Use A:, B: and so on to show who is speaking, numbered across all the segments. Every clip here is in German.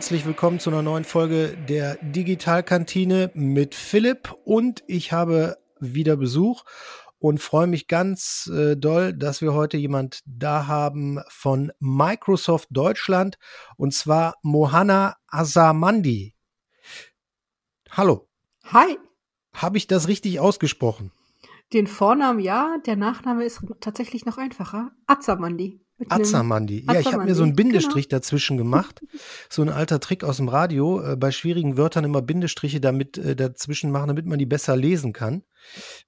A: herzlich willkommen zu einer neuen Folge der Digitalkantine mit Philipp und ich habe wieder Besuch und freue mich ganz äh, doll, dass wir heute jemand da haben von Microsoft Deutschland und zwar Mohanna Azamandi. Hallo.
B: Hi.
A: Habe ich das richtig ausgesprochen?
B: Den Vornamen ja, der Nachname ist tatsächlich noch einfacher. Azamandi.
A: Azamandi. Ja, ich habe mir so einen Bindestrich genau. dazwischen gemacht. So ein alter Trick aus dem Radio. Äh, bei schwierigen Wörtern immer Bindestriche damit äh, dazwischen machen, damit man die besser lesen kann.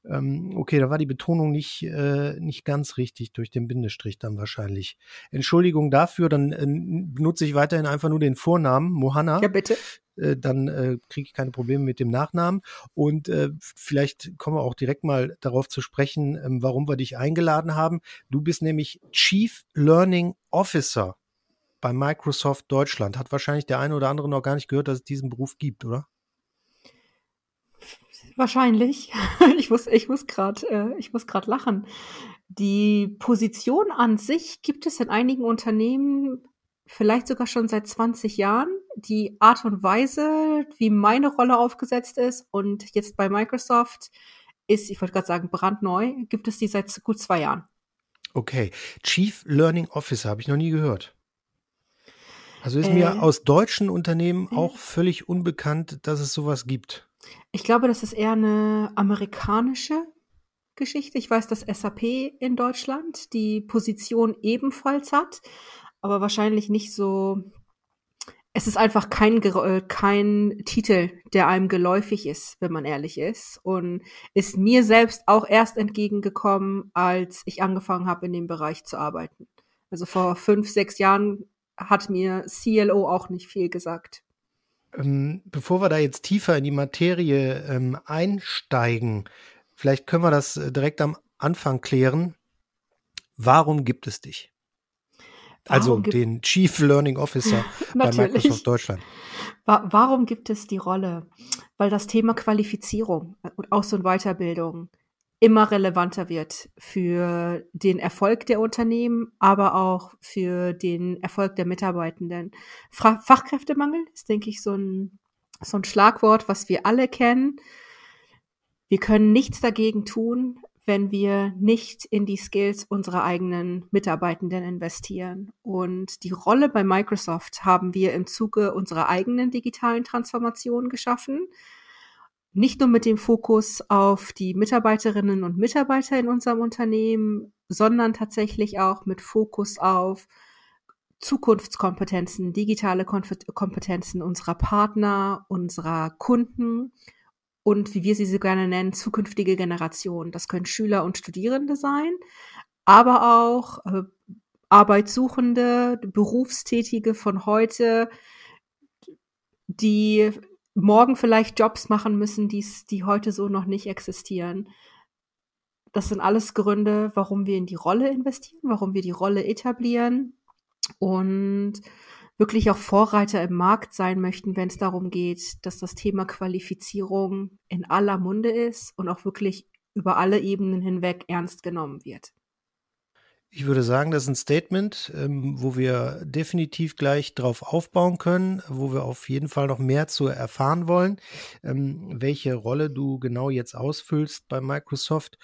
A: Ähm, okay, da war die Betonung nicht, äh, nicht ganz richtig durch den Bindestrich dann wahrscheinlich. Entschuldigung dafür, dann äh, benutze ich weiterhin einfach nur den Vornamen, Mohanna.
B: Ja, bitte.
A: Äh, dann äh, kriege ich keine Probleme mit dem Nachnamen. Und äh, vielleicht kommen wir auch direkt mal darauf zu sprechen, ähm, warum wir dich eingeladen haben. Du bist nämlich Chief Learning Officer bei Microsoft Deutschland. Hat wahrscheinlich der eine oder andere noch gar nicht gehört, dass es diesen Beruf gibt, oder?
B: Wahrscheinlich. Ich muss, ich muss gerade, äh, ich muss gerade lachen. Die Position an sich gibt es in einigen Unternehmen vielleicht sogar schon seit 20 Jahren. Die Art und Weise, wie meine Rolle aufgesetzt ist und jetzt bei Microsoft ist, ich wollte gerade sagen, brandneu, gibt es die seit gut zwei Jahren.
A: Okay. Chief Learning Officer habe ich noch nie gehört. Also ist äh, mir aus deutschen Unternehmen auch völlig unbekannt, dass es sowas gibt.
B: Ich glaube, das ist eher eine amerikanische Geschichte. Ich weiß, dass SAP in Deutschland die Position ebenfalls hat, aber wahrscheinlich nicht so. Es ist einfach kein, äh, kein Titel, der einem geläufig ist, wenn man ehrlich ist. Und ist mir selbst auch erst entgegengekommen, als ich angefangen habe, in dem Bereich zu arbeiten. Also vor fünf, sechs Jahren hat mir CLO auch nicht viel gesagt.
A: Ähm, bevor wir da jetzt tiefer in die Materie ähm, einsteigen, vielleicht können wir das äh, direkt am Anfang klären. Warum gibt es dich? Also den Chief Learning Officer bei Microsoft Deutschland.
B: Warum gibt es die Rolle? Weil das Thema Qualifizierung und Aus- und Weiterbildung immer relevanter wird für den Erfolg der Unternehmen, aber auch für den Erfolg der Mitarbeitenden. Fachkräftemangel ist, denke ich, so ein, so ein Schlagwort, was wir alle kennen. Wir können nichts dagegen tun, wenn wir nicht in die Skills unserer eigenen Mitarbeitenden investieren. Und die Rolle bei Microsoft haben wir im Zuge unserer eigenen digitalen Transformation geschaffen. Nicht nur mit dem Fokus auf die Mitarbeiterinnen und Mitarbeiter in unserem Unternehmen, sondern tatsächlich auch mit Fokus auf Zukunftskompetenzen, digitale Kompetenzen unserer Partner, unserer Kunden und wie wir sie so gerne nennen, zukünftige Generationen. Das können Schüler und Studierende sein, aber auch äh, Arbeitssuchende, Berufstätige von heute, die morgen vielleicht Jobs machen müssen, die's, die heute so noch nicht existieren. Das sind alles Gründe, warum wir in die Rolle investieren, warum wir die Rolle etablieren und wirklich auch Vorreiter im Markt sein möchten, wenn es darum geht, dass das Thema Qualifizierung in aller Munde ist und auch wirklich über alle Ebenen hinweg ernst genommen wird.
A: Ich würde sagen, das ist ein Statement, ähm, wo wir definitiv gleich drauf aufbauen können, wo wir auf jeden Fall noch mehr zu erfahren wollen, ähm, welche Rolle du genau jetzt ausfüllst bei Microsoft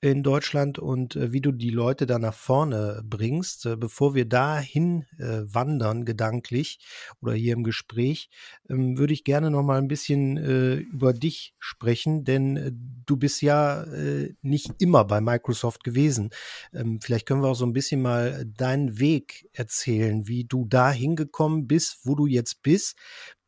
A: in Deutschland und äh, wie du die Leute da nach vorne bringst. Äh, bevor wir dahin äh, wandern, gedanklich oder hier im Gespräch, ähm, würde ich gerne noch mal ein bisschen äh, über dich sprechen, denn äh, du bist ja äh, nicht immer bei Microsoft gewesen. Ähm, vielleicht können wir auch so ein bisschen mal deinen Weg erzählen, wie du da hingekommen bist, wo du jetzt bist,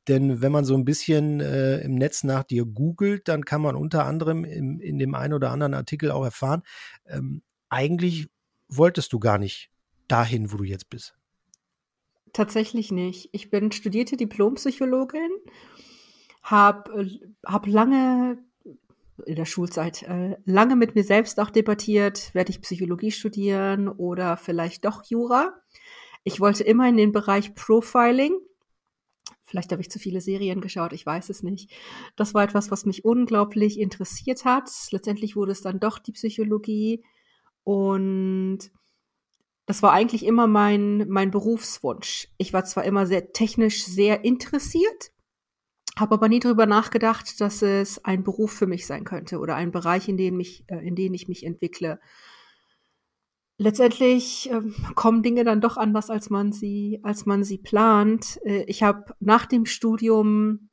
A: denn wenn man so ein bisschen äh, im Netz nach dir googelt, dann kann man unter anderem im, in dem einen oder anderen Artikel auch erfahren, ähm, eigentlich wolltest du gar nicht dahin, wo du jetzt bist.
B: Tatsächlich nicht. Ich bin studierte Diplompsychologin, habe hab lange in der Schulzeit äh, lange mit mir selbst auch debattiert, werde ich Psychologie studieren oder vielleicht doch Jura. Ich wollte immer in den Bereich Profiling, Vielleicht habe ich zu viele Serien geschaut, ich weiß es nicht. Das war etwas, was mich unglaublich interessiert hat. Letztendlich wurde es dann doch die Psychologie. Und das war eigentlich immer mein, mein Berufswunsch. Ich war zwar immer sehr technisch sehr interessiert, habe aber nie darüber nachgedacht, dass es ein Beruf für mich sein könnte oder ein Bereich, in dem, mich, äh, in dem ich mich entwickle. Letztendlich äh, kommen Dinge dann doch anders, als man sie, als man sie plant. Äh, ich habe nach dem Studium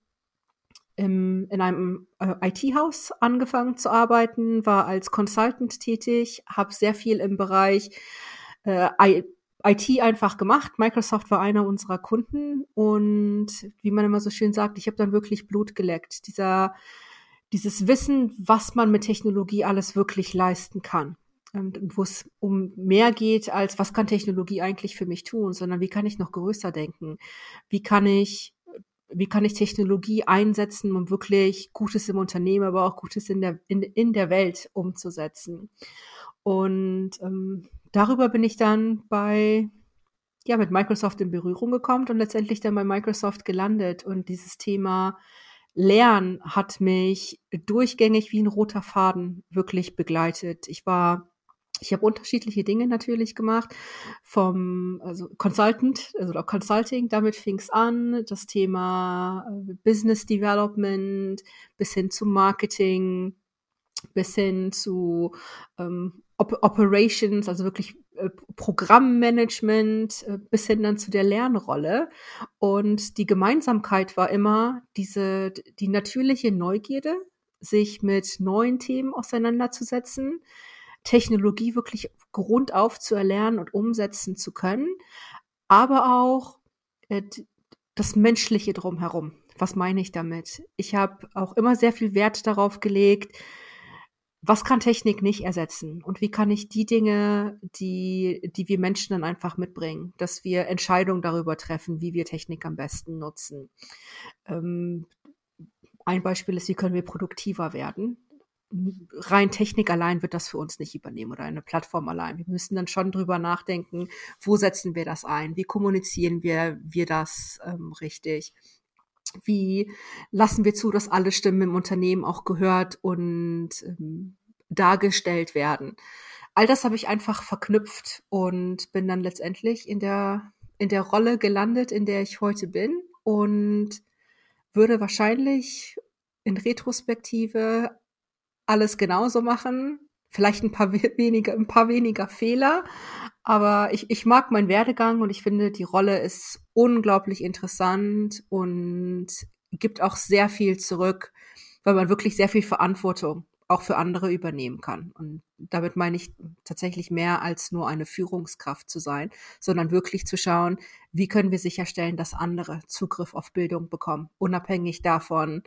B: im, in einem äh, IT-Haus angefangen zu arbeiten, war als Consultant tätig, habe sehr viel im Bereich äh, IT einfach gemacht. Microsoft war einer unserer Kunden und wie man immer so schön sagt, ich habe dann wirklich Blut geleckt. Dieser, dieses Wissen, was man mit Technologie alles wirklich leisten kann. Wo es um mehr geht als, was kann Technologie eigentlich für mich tun, sondern wie kann ich noch größer denken? Wie kann ich, wie kann ich Technologie einsetzen, um wirklich Gutes im Unternehmen, aber auch Gutes in der, in, in der Welt umzusetzen? Und ähm, darüber bin ich dann bei, ja, mit Microsoft in Berührung gekommen und letztendlich dann bei Microsoft gelandet. Und dieses Thema Lernen hat mich durchgängig wie ein roter Faden wirklich begleitet. Ich war ich habe unterschiedliche Dinge natürlich gemacht, vom also Consultant, also Consulting, damit fing es an, das Thema äh, Business Development bis hin zu Marketing, bis hin zu ähm, Op Operations, also wirklich äh, Programmmanagement äh, bis hin dann zu der Lernrolle. Und die Gemeinsamkeit war immer diese, die natürliche Neugierde, sich mit neuen Themen auseinanderzusetzen, Technologie wirklich grundauf zu erlernen und umsetzen zu können, aber auch äh, das Menschliche drumherum. Was meine ich damit? Ich habe auch immer sehr viel Wert darauf gelegt, was kann Technik nicht ersetzen? Und wie kann ich die Dinge, die, die wir Menschen dann einfach mitbringen, dass wir Entscheidungen darüber treffen, wie wir Technik am besten nutzen? Ähm, ein Beispiel ist, wie können wir produktiver werden? Rein Technik allein wird das für uns nicht übernehmen oder eine Plattform allein. Wir müssen dann schon drüber nachdenken, wo setzen wir das ein? Wie kommunizieren wir, wir das ähm, richtig? Wie lassen wir zu, dass alle Stimmen im Unternehmen auch gehört und ähm, dargestellt werden? All das habe ich einfach verknüpft und bin dann letztendlich in der, in der Rolle gelandet, in der ich heute bin und würde wahrscheinlich in Retrospektive alles genauso machen, vielleicht ein paar weniger, ein paar weniger Fehler, aber ich, ich mag meinen Werdegang und ich finde, die Rolle ist unglaublich interessant und gibt auch sehr viel zurück, weil man wirklich sehr viel Verantwortung auch für andere übernehmen kann. Und damit meine ich tatsächlich mehr als nur eine Führungskraft zu sein, sondern wirklich zu schauen, wie können wir sicherstellen, dass andere Zugriff auf Bildung bekommen, unabhängig davon,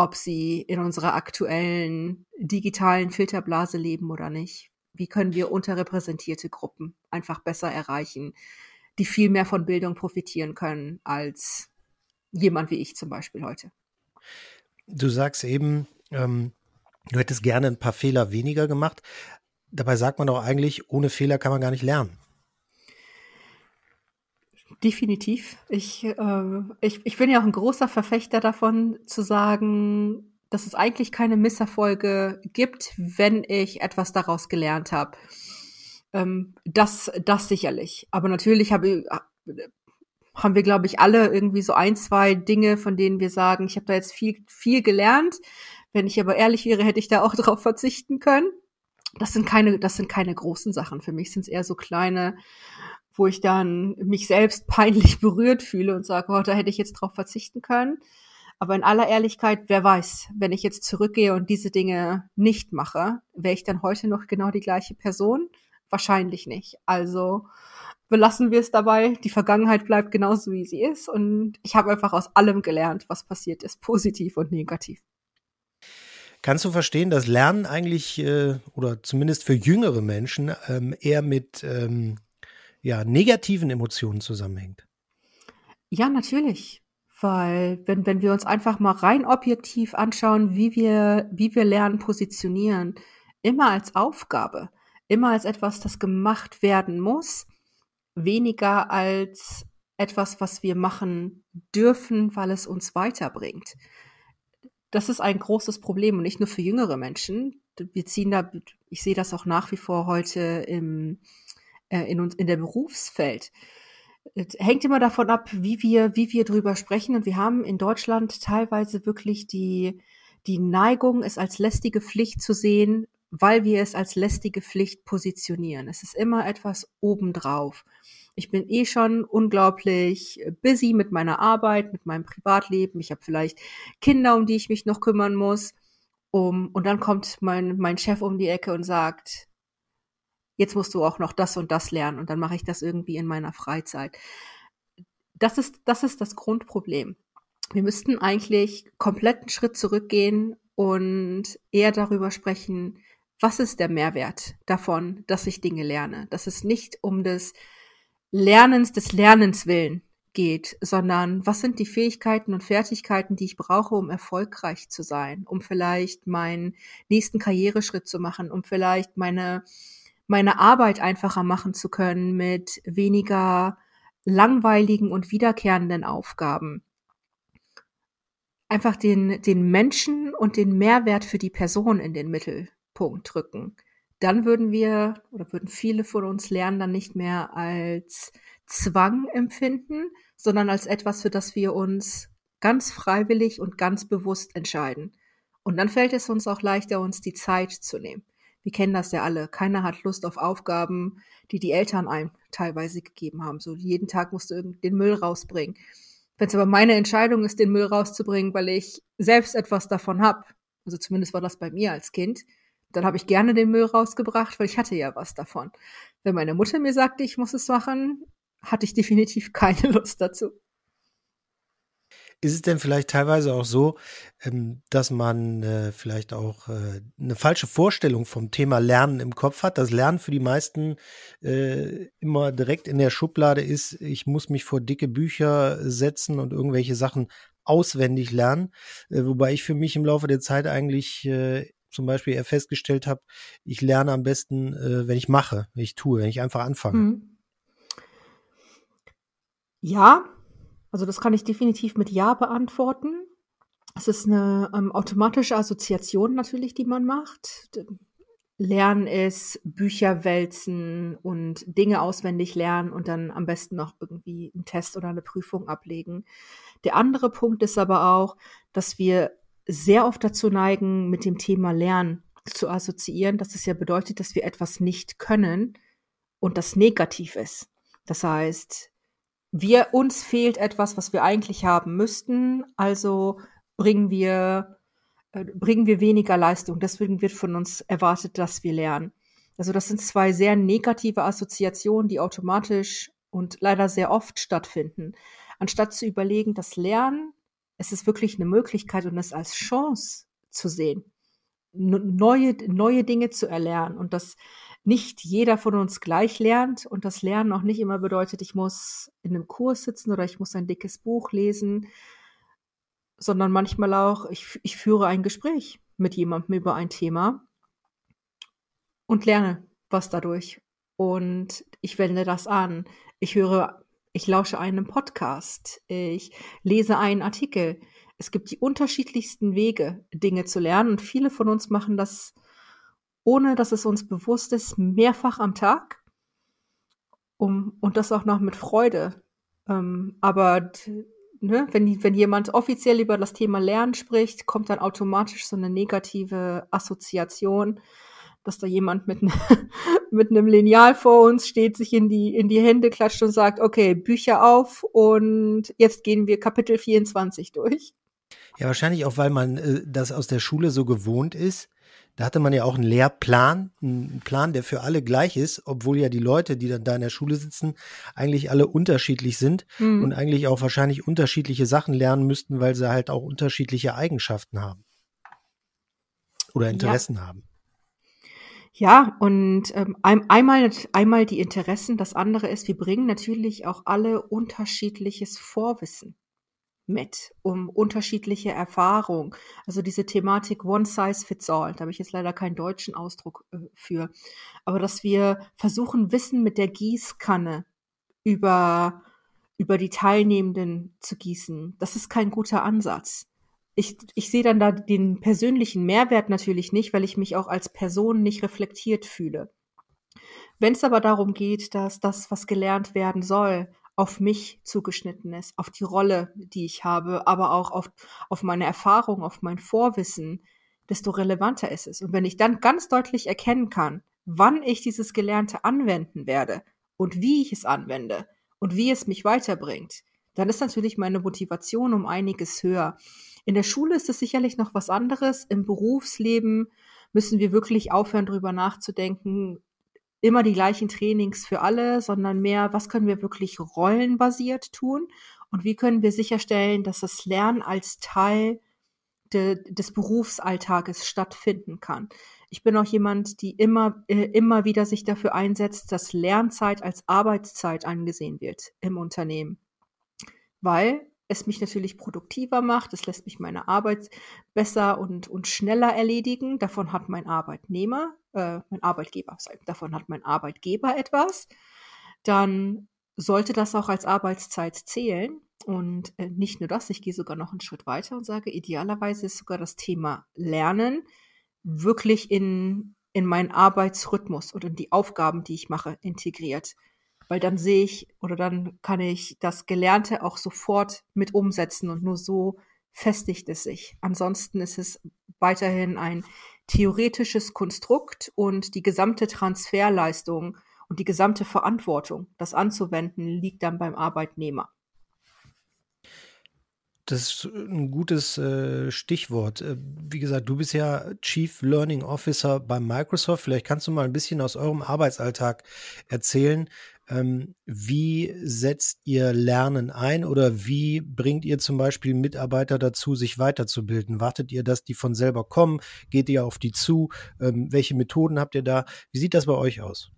B: ob sie in unserer aktuellen digitalen Filterblase leben oder nicht wie können wir unterrepräsentierte Gruppen einfach besser erreichen, die viel mehr von Bildung profitieren können als jemand wie ich zum Beispiel heute.
A: Du sagst eben, ähm, du hättest gerne ein paar Fehler weniger gemacht. Dabei sagt man doch eigentlich, ohne Fehler kann man gar nicht lernen.
B: Definitiv. Ich, äh, ich, ich bin ja auch ein großer Verfechter davon, zu sagen, dass es eigentlich keine Misserfolge gibt, wenn ich etwas daraus gelernt habe. Ähm, das, das sicherlich. Aber natürlich habe, haben wir, glaube ich, alle irgendwie so ein, zwei Dinge, von denen wir sagen, ich habe da jetzt viel, viel gelernt. Wenn ich aber ehrlich wäre, hätte ich da auch drauf verzichten können. Das sind keine, das sind keine großen Sachen. Für mich sind es eher so kleine, wo ich dann mich selbst peinlich berührt fühle und sage, oh, da hätte ich jetzt drauf verzichten können. Aber in aller Ehrlichkeit, wer weiß, wenn ich jetzt zurückgehe und diese Dinge nicht mache, wäre ich dann heute noch genau die gleiche Person? Wahrscheinlich nicht. Also belassen wir es dabei. Die Vergangenheit bleibt genauso, wie sie ist. Und ich habe einfach aus allem gelernt, was passiert ist, positiv und negativ.
A: Kannst du verstehen, dass Lernen eigentlich äh, oder zumindest für jüngere Menschen ähm, eher mit ähm, ja, negativen Emotionen zusammenhängt?
B: Ja, natürlich. Weil, wenn, wenn wir uns einfach mal rein objektiv anschauen, wie wir, wie wir Lernen positionieren, immer als Aufgabe, immer als etwas, das gemacht werden muss, weniger als etwas, was wir machen dürfen, weil es uns weiterbringt. Das ist ein großes Problem und nicht nur für jüngere Menschen. Wir ziehen da, ich sehe das auch nach wie vor heute im, in uns, in der Berufsfeld. Es hängt immer davon ab, wie wir, wie wir drüber sprechen. Und wir haben in Deutschland teilweise wirklich die, die Neigung, es als lästige Pflicht zu sehen, weil wir es als lästige Pflicht positionieren. Es ist immer etwas obendrauf. Ich bin eh schon unglaublich busy mit meiner Arbeit, mit meinem Privatleben. Ich habe vielleicht Kinder, um die ich mich noch kümmern muss. Um, und dann kommt mein, mein Chef um die Ecke und sagt, jetzt musst du auch noch das und das lernen und dann mache ich das irgendwie in meiner Freizeit. Das ist, das ist das Grundproblem. Wir müssten eigentlich kompletten Schritt zurückgehen und eher darüber sprechen, was ist der Mehrwert davon, dass ich Dinge lerne? Dass es nicht um des Lernens des Lernens willen geht, sondern was sind die Fähigkeiten und Fertigkeiten, die ich brauche, um erfolgreich zu sein, um vielleicht meinen nächsten Karriereschritt zu machen, um vielleicht meine, meine Arbeit einfacher machen zu können mit weniger langweiligen und wiederkehrenden Aufgaben. Einfach den, den Menschen und den Mehrwert für die Person in den Mittelpunkt drücken. Dann würden wir oder würden viele von uns lernen dann nicht mehr als Zwang empfinden, sondern als etwas, für das wir uns ganz freiwillig und ganz bewusst entscheiden. Und dann fällt es uns auch leichter, uns die Zeit zu nehmen. Wir kennen das ja alle. Keiner hat Lust auf Aufgaben, die die Eltern einem teilweise gegeben haben. So jeden Tag musst du den Müll rausbringen. Wenn es aber meine Entscheidung ist, den Müll rauszubringen, weil ich selbst etwas davon habe, also zumindest war das bei mir als Kind, dann habe ich gerne den Müll rausgebracht, weil ich hatte ja was davon. Wenn meine Mutter mir sagte, ich muss es machen, hatte ich definitiv keine Lust dazu.
A: Ist es denn vielleicht teilweise auch so, ähm, dass man äh, vielleicht auch äh, eine falsche Vorstellung vom Thema Lernen im Kopf hat? Das Lernen für die meisten äh, immer direkt in der Schublade ist, ich muss mich vor dicke Bücher setzen und irgendwelche Sachen auswendig lernen. wobei ich für mich im Laufe der Zeit eigentlich zum Beispiel eher festgestellt habe, ich lerne am besten, wenn ich mache, wenn ich tue, wenn ich einfach anfange. Mhm.
B: Ja, also das kann ich definitiv mit Ja beantworten. Es ist eine ähm, automatische Assoziation natürlich, die man macht. Lernen ist Bücher wälzen und Dinge auswendig lernen und dann am besten noch irgendwie einen Test oder eine Prüfung ablegen. Der andere Punkt ist aber auch, dass wir sehr oft dazu neigen, mit dem Thema Lernen zu assoziieren, dass es ja bedeutet, dass wir etwas nicht können und das negativ ist. Das heißt, wir, uns fehlt etwas, was wir eigentlich haben müssten, also bringen wir, äh, bringen wir weniger Leistung. Deswegen wird von uns erwartet, dass wir lernen. Also das sind zwei sehr negative Assoziationen, die automatisch und leider sehr oft stattfinden. Anstatt zu überlegen, das Lernen, es ist wirklich eine Möglichkeit und es als Chance zu sehen, neue, neue Dinge zu erlernen und das nicht jeder von uns gleich lernt und das Lernen auch nicht immer bedeutet, ich muss in einem Kurs sitzen oder ich muss ein dickes Buch lesen, sondern manchmal auch, ich, ich führe ein Gespräch mit jemandem über ein Thema und lerne was dadurch. Und ich wende das an. Ich höre, ich lausche einem Podcast. Ich lese einen Artikel. Es gibt die unterschiedlichsten Wege, Dinge zu lernen. Und viele von uns machen das ohne dass es uns bewusst ist, mehrfach am Tag. Um, und das auch noch mit Freude. Ähm, aber ne, wenn, wenn jemand offiziell über das Thema Lernen spricht, kommt dann automatisch so eine negative Assoziation, dass da jemand mit, ne, mit einem Lineal vor uns steht, sich in die, in die Hände klatscht und sagt, okay, Bücher auf und jetzt gehen wir Kapitel 24 durch.
A: Ja, wahrscheinlich auch, weil man äh, das aus der Schule so gewohnt ist da hatte man ja auch einen Lehrplan, einen Plan, der für alle gleich ist, obwohl ja die Leute, die dann da in der Schule sitzen, eigentlich alle unterschiedlich sind mhm. und eigentlich auch wahrscheinlich unterschiedliche Sachen lernen müssten, weil sie halt auch unterschiedliche Eigenschaften haben oder Interessen
B: ja.
A: haben.
B: Ja, und ähm, einmal, einmal die Interessen, das andere ist, wir bringen natürlich auch alle unterschiedliches Vorwissen mit, um unterschiedliche Erfahrungen. Also diese Thematik One Size Fits All, da habe ich jetzt leider keinen deutschen Ausdruck äh, für. Aber dass wir versuchen, Wissen mit der Gießkanne über, über die Teilnehmenden zu gießen, das ist kein guter Ansatz. Ich, ich sehe dann da den persönlichen Mehrwert natürlich nicht, weil ich mich auch als Person nicht reflektiert fühle. Wenn es aber darum geht, dass das, was gelernt werden soll, auf mich zugeschnitten ist, auf die Rolle, die ich habe, aber auch auf, auf meine Erfahrung, auf mein Vorwissen, desto relevanter ist es. Und wenn ich dann ganz deutlich erkennen kann, wann ich dieses Gelernte anwenden werde und wie ich es anwende und wie es mich weiterbringt, dann ist natürlich meine Motivation um einiges höher. In der Schule ist es sicherlich noch was anderes. Im Berufsleben müssen wir wirklich aufhören, darüber nachzudenken, immer die gleichen Trainings für alle, sondern mehr, was können wir wirklich rollenbasiert tun und wie können wir sicherstellen, dass das Lernen als Teil de, des Berufsalltages stattfinden kann. Ich bin auch jemand, die immer, äh, immer wieder sich dafür einsetzt, dass Lernzeit als Arbeitszeit angesehen wird im Unternehmen. Weil es mich natürlich produktiver macht, es lässt mich meine Arbeit besser und, und schneller erledigen. Davon hat mein Arbeitnehmer, äh, mein Arbeitgeber, davon hat mein Arbeitgeber etwas. Dann sollte das auch als Arbeitszeit zählen. Und äh, nicht nur das, ich gehe sogar noch einen Schritt weiter und sage, idealerweise ist sogar das Thema Lernen wirklich in, in meinen Arbeitsrhythmus oder in die Aufgaben, die ich mache, integriert weil dann sehe ich oder dann kann ich das Gelernte auch sofort mit umsetzen und nur so festigt es sich. Ansonsten ist es weiterhin ein theoretisches Konstrukt und die gesamte Transferleistung und die gesamte Verantwortung, das anzuwenden, liegt dann beim Arbeitnehmer.
A: Das ist ein gutes äh, Stichwort. Äh, wie gesagt, du bist ja Chief Learning Officer bei Microsoft. Vielleicht kannst du mal ein bisschen aus eurem Arbeitsalltag erzählen. Ähm, wie setzt ihr Lernen ein oder wie bringt ihr zum Beispiel Mitarbeiter dazu, sich weiterzubilden? Wartet ihr, dass die von selber kommen? Geht ihr auf die zu? Ähm, welche Methoden habt ihr da? Wie sieht das bei euch aus?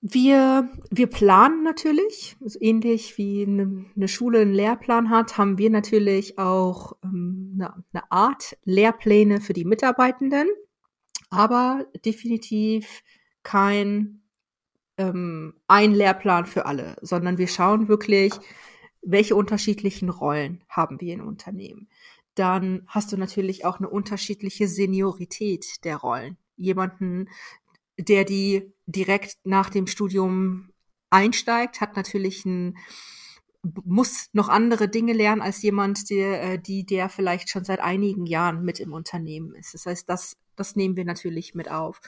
B: Wir, wir planen natürlich, also ähnlich wie eine, eine, Schule einen Lehrplan hat, haben wir natürlich auch ähm, eine Art Lehrpläne für die Mitarbeitenden, aber definitiv kein ähm, ein Lehrplan für alle, sondern wir schauen wirklich, welche unterschiedlichen Rollen haben wir im Unternehmen. Dann hast du natürlich auch eine unterschiedliche Seniorität der Rollen. Jemanden, der die direkt nach dem Studium einsteigt, hat natürlich ein muss noch andere Dinge lernen als jemand, der, äh, die, der vielleicht schon seit einigen Jahren mit im Unternehmen ist. Das heißt, das, das nehmen wir natürlich mit auf.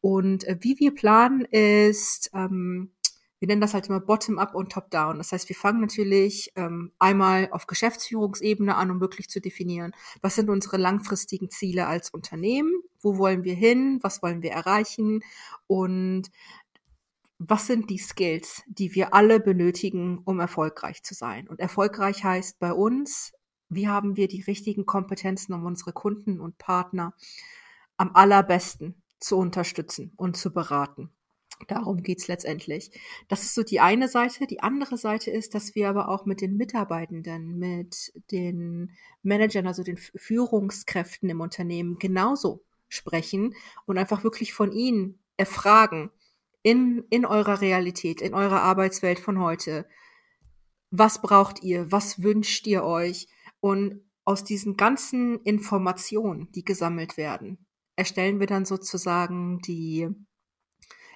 B: Und äh, wie wir planen ist, ähm, wir nennen das halt immer Bottom-up und Top-down. Das heißt, wir fangen natürlich ähm, einmal auf Geschäftsführungsebene an, um wirklich zu definieren, was sind unsere langfristigen Ziele als Unternehmen, wo wollen wir hin, was wollen wir erreichen und was sind die Skills, die wir alle benötigen, um erfolgreich zu sein. Und erfolgreich heißt bei uns, wie haben wir die richtigen Kompetenzen, um unsere Kunden und Partner am allerbesten zu unterstützen und zu beraten. Darum geht's letztendlich. Das ist so die eine Seite. Die andere Seite ist, dass wir aber auch mit den Mitarbeitenden, mit den Managern, also den Führungskräften im Unternehmen genauso sprechen und einfach wirklich von ihnen erfragen in, in eurer Realität, in eurer Arbeitswelt von heute. Was braucht ihr? Was wünscht ihr euch? Und aus diesen ganzen Informationen, die gesammelt werden, erstellen wir dann sozusagen die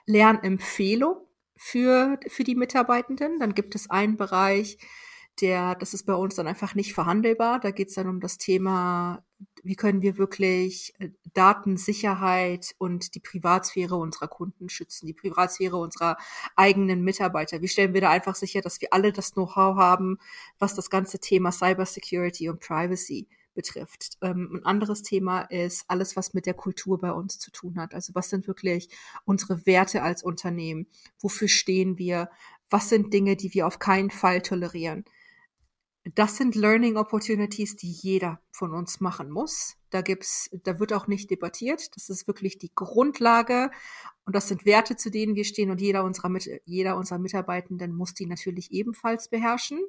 B: Lernempfehlung für, für die Mitarbeitenden. Dann gibt es einen Bereich, der, das ist bei uns dann einfach nicht verhandelbar. Da geht es dann um das Thema, wie können wir wirklich äh, Datensicherheit und die Privatsphäre unserer Kunden schützen, die Privatsphäre unserer eigenen Mitarbeiter. Wie stellen wir da einfach sicher, dass wir alle das Know-how haben, was das ganze Thema Cybersecurity und Privacy betrifft. Ähm, ein anderes Thema ist alles, was mit der Kultur bei uns zu tun hat. Also was sind wirklich unsere Werte als Unternehmen? Wofür stehen wir? Was sind Dinge, die wir auf keinen Fall tolerieren? Das sind Learning Opportunities, die jeder von uns machen muss. Da gibt's, da wird auch nicht debattiert. Das ist wirklich die Grundlage. Und das sind Werte, zu denen wir stehen. Und jeder unserer, jeder unserer Mitarbeitenden muss die natürlich ebenfalls beherrschen.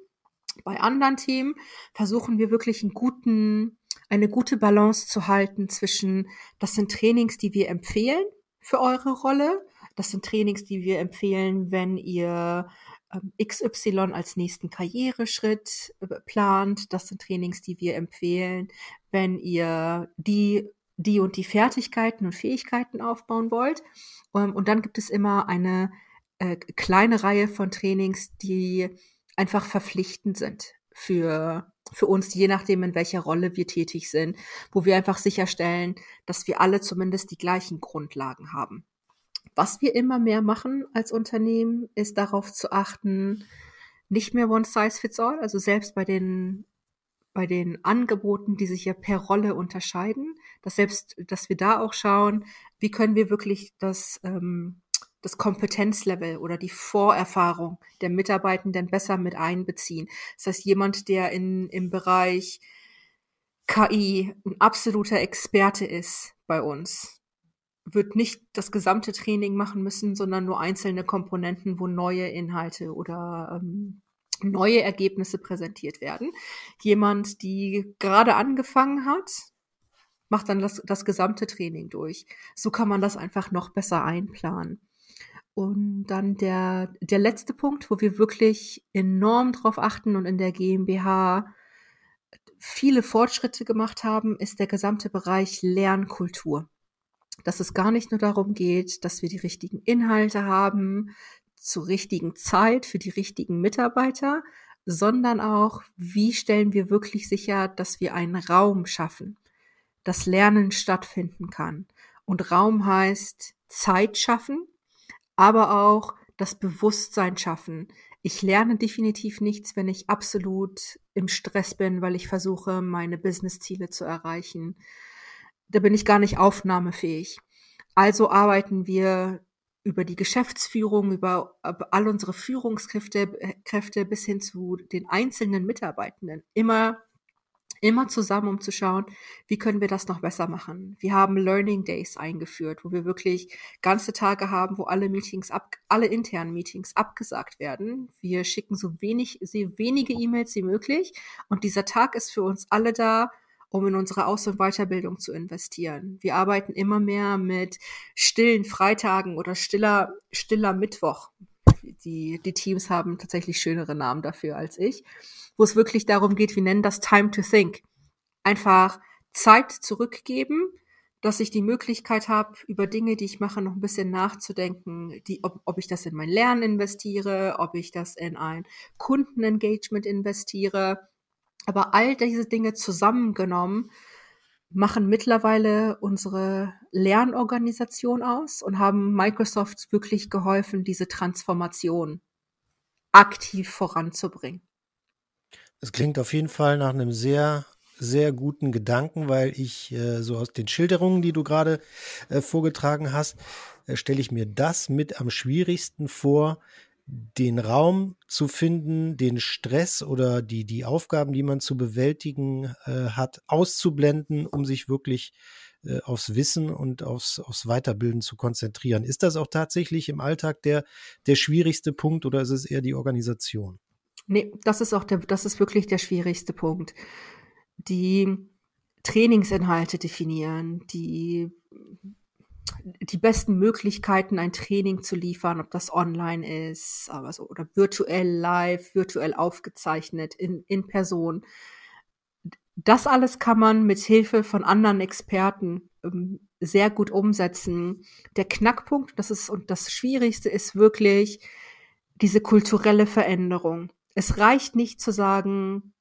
B: Bei anderen Themen versuchen wir wirklich einen guten, eine gute Balance zu halten zwischen, das sind Trainings, die wir empfehlen für eure Rolle. Das sind Trainings, die wir empfehlen, wenn ihr ähm, XY als nächsten Karriereschritt äh, plant. Das sind Trainings, die wir empfehlen, wenn ihr die die und die Fertigkeiten und Fähigkeiten aufbauen wollt. Ähm, und dann gibt es immer eine äh, kleine Reihe von Trainings, die einfach verpflichtend sind für, für uns, je nachdem, in welcher Rolle wir tätig sind, wo wir einfach sicherstellen, dass wir alle zumindest die gleichen Grundlagen haben. Was wir immer mehr machen als Unternehmen, ist darauf zu achten, nicht mehr one size fits all, also selbst bei den bei den Angeboten, die sich ja per Rolle unterscheiden, dass selbst, dass wir da auch schauen, wie können wir wirklich das ähm, das Kompetenzlevel oder die Vorerfahrung der Mitarbeitenden besser mit einbeziehen. Das heißt, jemand, der in, im Bereich KI ein absoluter Experte ist bei uns, wird nicht das gesamte Training machen müssen, sondern nur einzelne Komponenten, wo neue Inhalte oder ähm, neue Ergebnisse präsentiert werden. Jemand, die gerade angefangen hat, macht dann das, das gesamte Training durch. So kann man das einfach noch besser einplanen. Und dann der, der letzte Punkt, wo wir wirklich enorm drauf achten und in der GmbH viele Fortschritte gemacht haben, ist der gesamte Bereich Lernkultur. Dass es gar nicht nur darum geht, dass wir die richtigen Inhalte haben, zur richtigen Zeit für die richtigen Mitarbeiter, sondern auch, wie stellen wir wirklich sicher, dass wir einen Raum schaffen, dass Lernen stattfinden kann. Und Raum heißt Zeit schaffen, aber auch das Bewusstsein schaffen. Ich lerne definitiv nichts, wenn ich absolut im Stress bin, weil ich versuche, meine Business-Ziele zu erreichen. Da bin ich gar nicht aufnahmefähig. Also arbeiten wir über die Geschäftsführung, über all unsere Führungskräfte äh, Kräfte bis hin zu den einzelnen Mitarbeitenden immer immer zusammen, um zu schauen, wie können wir das noch besser machen. Wir haben Learning Days eingeführt, wo wir wirklich ganze Tage haben, wo alle Meetings ab, alle internen Meetings abgesagt werden. Wir schicken so wenig, so wenige E-Mails wie möglich. Und dieser Tag ist für uns alle da, um in unsere Aus- und Weiterbildung zu investieren. Wir arbeiten immer mehr mit stillen Freitagen oder stiller, stiller Mittwoch. Die, die Teams haben tatsächlich schönere Namen dafür als ich wo es wirklich darum geht, wir nennen das Time to Think. Einfach Zeit zurückgeben, dass ich die Möglichkeit habe, über Dinge, die ich mache, noch ein bisschen nachzudenken, die, ob, ob ich das in mein Lernen investiere, ob ich das in ein Kundenengagement investiere. Aber all diese Dinge zusammengenommen machen mittlerweile unsere Lernorganisation aus und haben Microsoft wirklich geholfen, diese Transformation aktiv voranzubringen.
A: Es klingt auf jeden Fall nach einem sehr, sehr guten Gedanken, weil ich äh, so aus den Schilderungen, die du gerade äh, vorgetragen hast, äh, stelle ich mir das mit am schwierigsten vor, den Raum zu finden, den Stress oder die, die Aufgaben, die man zu bewältigen äh, hat, auszublenden, um sich wirklich äh, aufs Wissen und aufs, aufs Weiterbilden zu konzentrieren. Ist das auch tatsächlich im Alltag der, der schwierigste Punkt oder ist es eher die Organisation?
B: Nee, das ist auch der, das ist wirklich der schwierigste Punkt. Die Trainingsinhalte definieren, die, die besten Möglichkeiten, ein Training zu liefern, ob das online ist, aber so, oder virtuell live, virtuell aufgezeichnet, in, in Person. Das alles kann man mit Hilfe von anderen Experten ähm, sehr gut umsetzen. Der Knackpunkt, das ist und das Schwierigste ist wirklich diese kulturelle Veränderung. Es reicht nicht zu sagen,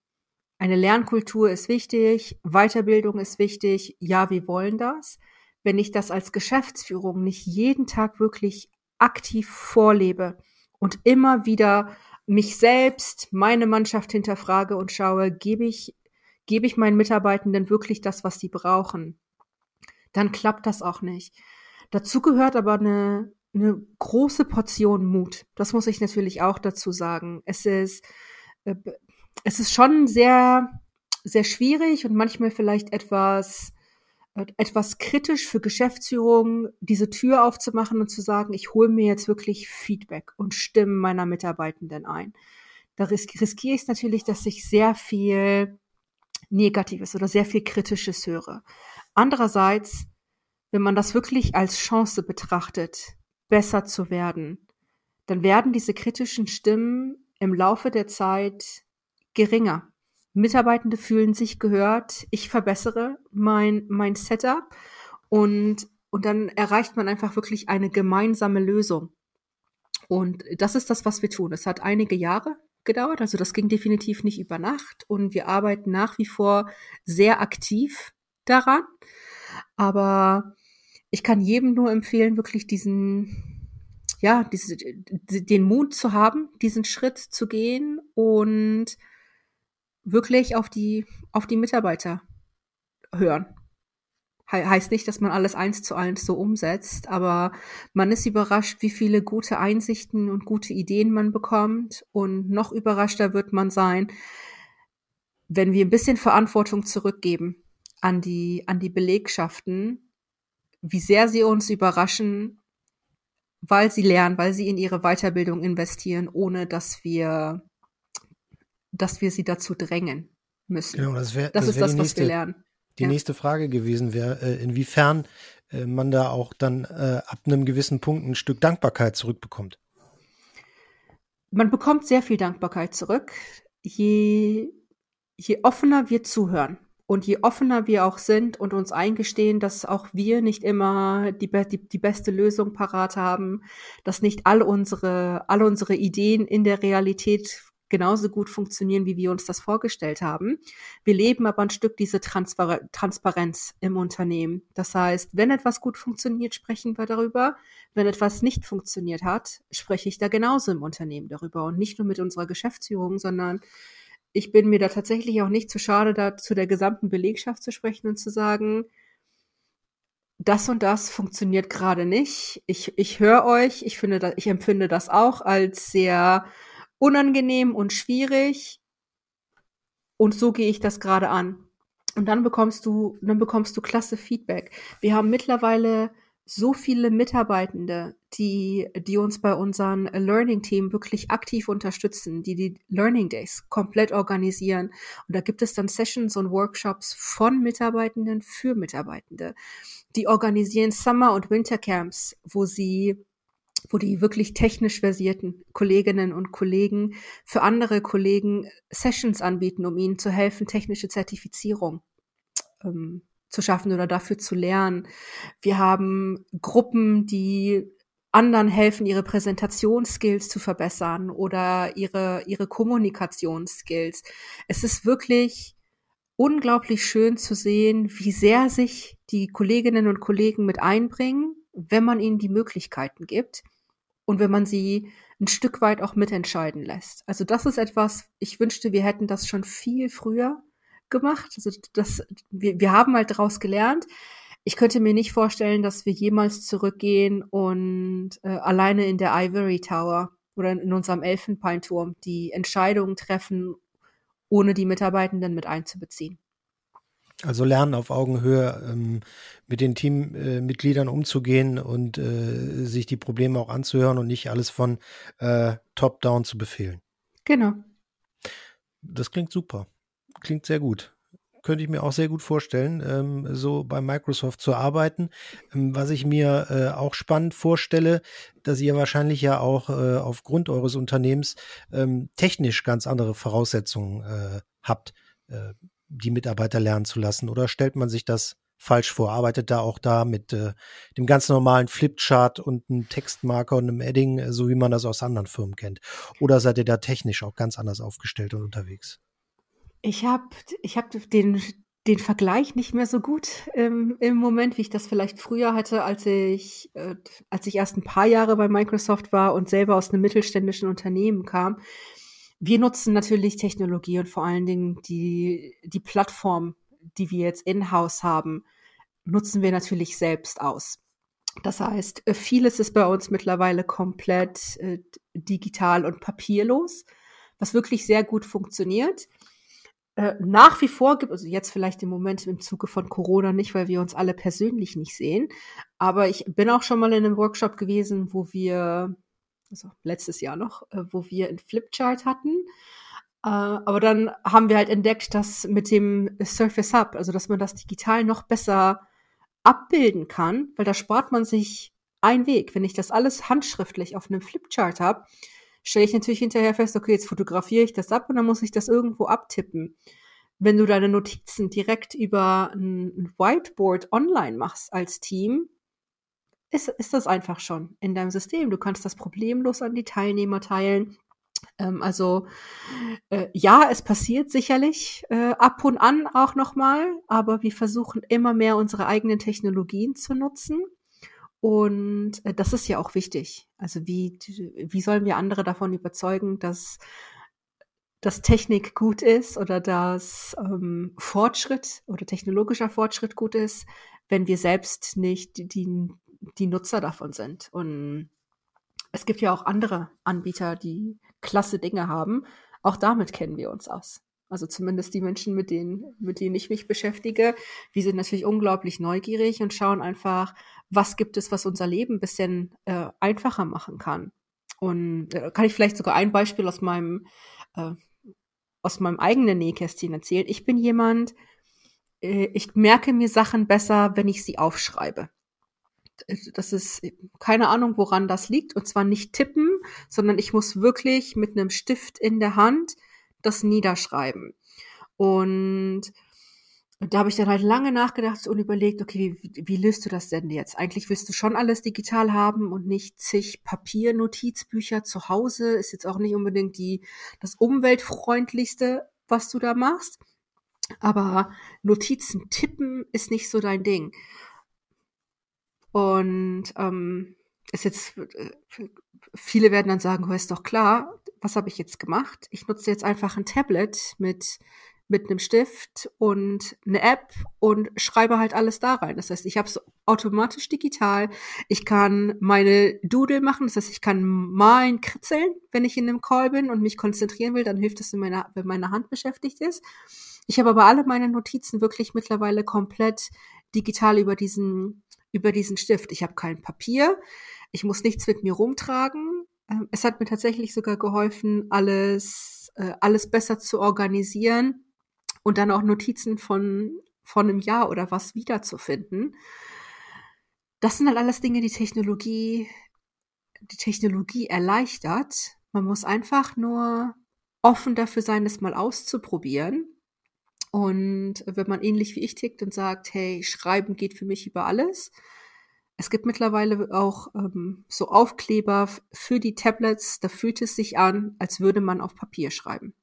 B: eine Lernkultur ist wichtig, Weiterbildung ist wichtig, ja, wir wollen das. Wenn ich das als Geschäftsführung nicht jeden Tag wirklich aktiv vorlebe und immer wieder mich selbst, meine Mannschaft hinterfrage und schaue, gebe ich, gebe ich meinen Mitarbeitenden wirklich das, was sie brauchen, dann klappt das auch nicht. Dazu gehört aber eine eine große Portion Mut. Das muss ich natürlich auch dazu sagen. Es ist, äh, es ist schon sehr, sehr schwierig und manchmal vielleicht etwas, etwas kritisch für Geschäftsführung, diese Tür aufzumachen und zu sagen, ich hole mir jetzt wirklich Feedback und Stimmen meiner Mitarbeitenden ein. Da riskiere ich es natürlich, dass ich sehr viel Negatives oder sehr viel Kritisches höre. Andererseits, wenn man das wirklich als Chance betrachtet, besser zu werden, dann werden diese kritischen Stimmen im Laufe der Zeit geringer. Mitarbeitende fühlen sich gehört, ich verbessere mein, mein Setup und, und dann erreicht man einfach wirklich eine gemeinsame Lösung. Und das ist das, was wir tun. Es hat einige Jahre gedauert, also das ging definitiv nicht über Nacht und wir arbeiten nach wie vor sehr aktiv daran. Aber ich kann jedem nur empfehlen, wirklich diesen, ja, diese, den Mut zu haben, diesen Schritt zu gehen und wirklich auf die, auf die Mitarbeiter hören. He heißt nicht, dass man alles eins zu eins so umsetzt, aber man ist überrascht, wie viele gute Einsichten und gute Ideen man bekommt. Und noch überraschter wird man sein, wenn wir ein bisschen Verantwortung zurückgeben an die, an die Belegschaften, wie sehr sie uns überraschen, weil sie lernen, weil sie in ihre Weiterbildung investieren, ohne dass wir, dass wir sie dazu drängen müssen.
A: Genau, das, wär,
B: das,
A: das
B: ist das, was
A: nächste,
B: wir lernen.
A: Die ja. nächste Frage gewesen wäre, äh, inwiefern äh, man da auch dann äh, ab einem gewissen Punkt ein Stück Dankbarkeit zurückbekommt.
B: Man bekommt sehr viel Dankbarkeit zurück, je, je offener wir zuhören. Und je offener wir auch sind und uns eingestehen, dass auch wir nicht immer die, die, die beste Lösung parat haben, dass nicht all unsere, all unsere Ideen in der Realität genauso gut funktionieren, wie wir uns das vorgestellt haben. Wir leben aber ein Stück diese Transpar Transparenz im Unternehmen. Das heißt, wenn etwas gut funktioniert, sprechen wir darüber. Wenn etwas nicht funktioniert hat, spreche ich da genauso im Unternehmen darüber und nicht nur mit unserer Geschäftsführung, sondern ich bin mir da tatsächlich auch nicht zu schade, da zu der gesamten Belegschaft zu sprechen und zu sagen, das und das funktioniert gerade nicht. Ich, ich höre euch, ich finde, ich empfinde das auch als sehr unangenehm und schwierig. Und so gehe ich das gerade an. Und dann bekommst du, dann bekommst du klasse Feedback. Wir haben mittlerweile so viele Mitarbeitende, die, die uns bei unseren Learning Team wirklich aktiv unterstützen, die die Learning Days komplett organisieren. Und da gibt es dann Sessions und Workshops von Mitarbeitenden für Mitarbeitende. Die organisieren Summer- und Wintercamps, wo sie wo die wirklich technisch versierten Kolleginnen und Kollegen für andere Kollegen Sessions anbieten, um ihnen zu helfen, technische Zertifizierung ähm, zu schaffen oder dafür zu lernen. Wir haben Gruppen, die anderen helfen, ihre Präsentationsskills zu verbessern oder ihre, ihre Kommunikationsskills. Es ist wirklich unglaublich schön zu sehen, wie sehr sich die Kolleginnen und Kollegen mit einbringen, wenn man ihnen die Möglichkeiten gibt und wenn man sie ein Stück weit auch mitentscheiden lässt. Also das ist etwas, ich wünschte, wir hätten das schon viel früher gemacht. Also das, wir, wir haben halt daraus gelernt. Ich könnte mir nicht vorstellen, dass wir jemals zurückgehen und äh, alleine in der Ivory Tower oder in unserem Elfenbeinturm die Entscheidungen treffen, ohne die Mitarbeitenden mit einzubeziehen.
A: Also lernen auf Augenhöhe ähm, mit den Teammitgliedern äh, umzugehen und äh, sich die Probleme auch anzuhören und nicht alles von äh, Top-Down zu befehlen.
B: Genau.
A: Das klingt super. Klingt sehr gut. Könnte ich mir auch sehr gut vorstellen, ähm, so bei Microsoft zu arbeiten. Ähm, was ich mir äh, auch spannend vorstelle, dass ihr wahrscheinlich ja auch äh, aufgrund eures Unternehmens ähm, technisch ganz andere Voraussetzungen äh, habt die Mitarbeiter lernen zu lassen? Oder stellt man sich das falsch vor? Arbeitet da auch da mit äh, dem ganz normalen Flipchart und einem Textmarker und einem Edding, äh, so wie man das aus anderen Firmen kennt? Oder seid ihr da technisch auch ganz anders aufgestellt und unterwegs?
B: Ich habe ich hab den, den Vergleich nicht mehr so gut ähm, im Moment, wie ich das vielleicht früher hatte, als ich, äh, als ich erst ein paar Jahre bei Microsoft war und selber aus einem mittelständischen Unternehmen kam. Wir nutzen natürlich Technologie und vor allen Dingen die, die Plattform, die wir jetzt in-house haben, nutzen wir natürlich selbst aus. Das heißt, äh, vieles ist bei uns mittlerweile komplett äh, digital und papierlos, was wirklich sehr gut funktioniert. Äh, nach wie vor gibt, also jetzt vielleicht im Moment im Zuge von Corona nicht, weil wir uns alle persönlich nicht sehen, aber ich bin auch schon mal in einem Workshop gewesen, wo wir also letztes Jahr noch, äh, wo wir ein Flipchart hatten. Äh, aber dann haben wir halt entdeckt, dass mit dem Surface Hub, also dass man das digital noch besser abbilden kann, weil da spart man sich einen Weg. Wenn ich das alles handschriftlich auf einem Flipchart habe, stelle ich natürlich hinterher fest, okay, jetzt fotografiere ich das ab und dann muss ich das irgendwo abtippen. wenn du deine Notizen direkt über ein Whiteboard online machst als Team, ist, ist das einfach schon in deinem System. Du kannst das problemlos an die Teilnehmer teilen. Ähm, also äh, ja, es passiert sicherlich äh, ab und an auch nochmal, aber wir versuchen immer mehr unsere eigenen Technologien zu nutzen. Und äh, das ist ja auch wichtig. Also wie, wie sollen wir andere davon überzeugen, dass dass Technik gut ist oder dass ähm, Fortschritt oder technologischer Fortschritt gut ist, wenn wir selbst nicht die, die Nutzer davon sind. Und es gibt ja auch andere Anbieter, die klasse Dinge haben. Auch damit kennen wir uns aus. Also zumindest die Menschen, mit denen, mit denen ich mich beschäftige, die sind natürlich unglaublich neugierig und schauen einfach, was gibt es, was unser Leben ein bisschen äh, einfacher machen kann. Und äh, kann ich vielleicht sogar ein Beispiel aus meinem, äh, aus meinem eigenen Nähkästchen erzählen. Ich bin jemand, äh, ich merke mir Sachen besser, wenn ich sie aufschreibe das ist keine Ahnung, woran das liegt. Und zwar nicht tippen, sondern ich muss wirklich mit einem Stift in der Hand das niederschreiben. Und da habe ich dann halt lange nachgedacht und überlegt, okay, wie, wie löst du das denn jetzt? Eigentlich willst du schon alles digital haben und nicht zig Papiernotizbücher zu Hause. Ist jetzt auch nicht unbedingt die, das umweltfreundlichste, was du da machst. Aber Notizen tippen ist nicht so dein Ding. Und ähm, ist jetzt, äh, viele werden dann sagen, ist doch klar, was habe ich jetzt gemacht? Ich nutze jetzt einfach ein Tablet mit mit einem Stift und eine App und schreibe halt alles da rein. Das heißt, ich habe es automatisch digital. Ich kann meine Doodle machen. Das heißt, ich kann malen, kritzeln, wenn ich in einem Call bin und mich konzentrieren will. Dann hilft es, wenn meine, wenn meine Hand beschäftigt ist. Ich habe aber alle meine Notizen wirklich mittlerweile komplett digital über diesen über diesen Stift. Ich habe kein Papier, ich muss nichts mit mir rumtragen. Ähm, es hat mir tatsächlich sogar geholfen, alles, äh, alles besser zu organisieren und dann auch Notizen von, von einem Jahr oder was wiederzufinden. Das sind halt alles Dinge, die Technologie, die Technologie erleichtert. Man muss einfach nur offen dafür sein, es mal auszuprobieren. Und wenn man ähnlich wie ich tickt und sagt, hey, Schreiben geht für mich über alles. Es gibt mittlerweile auch ähm, so Aufkleber für die Tablets, da fühlt es sich an, als würde man auf Papier schreiben.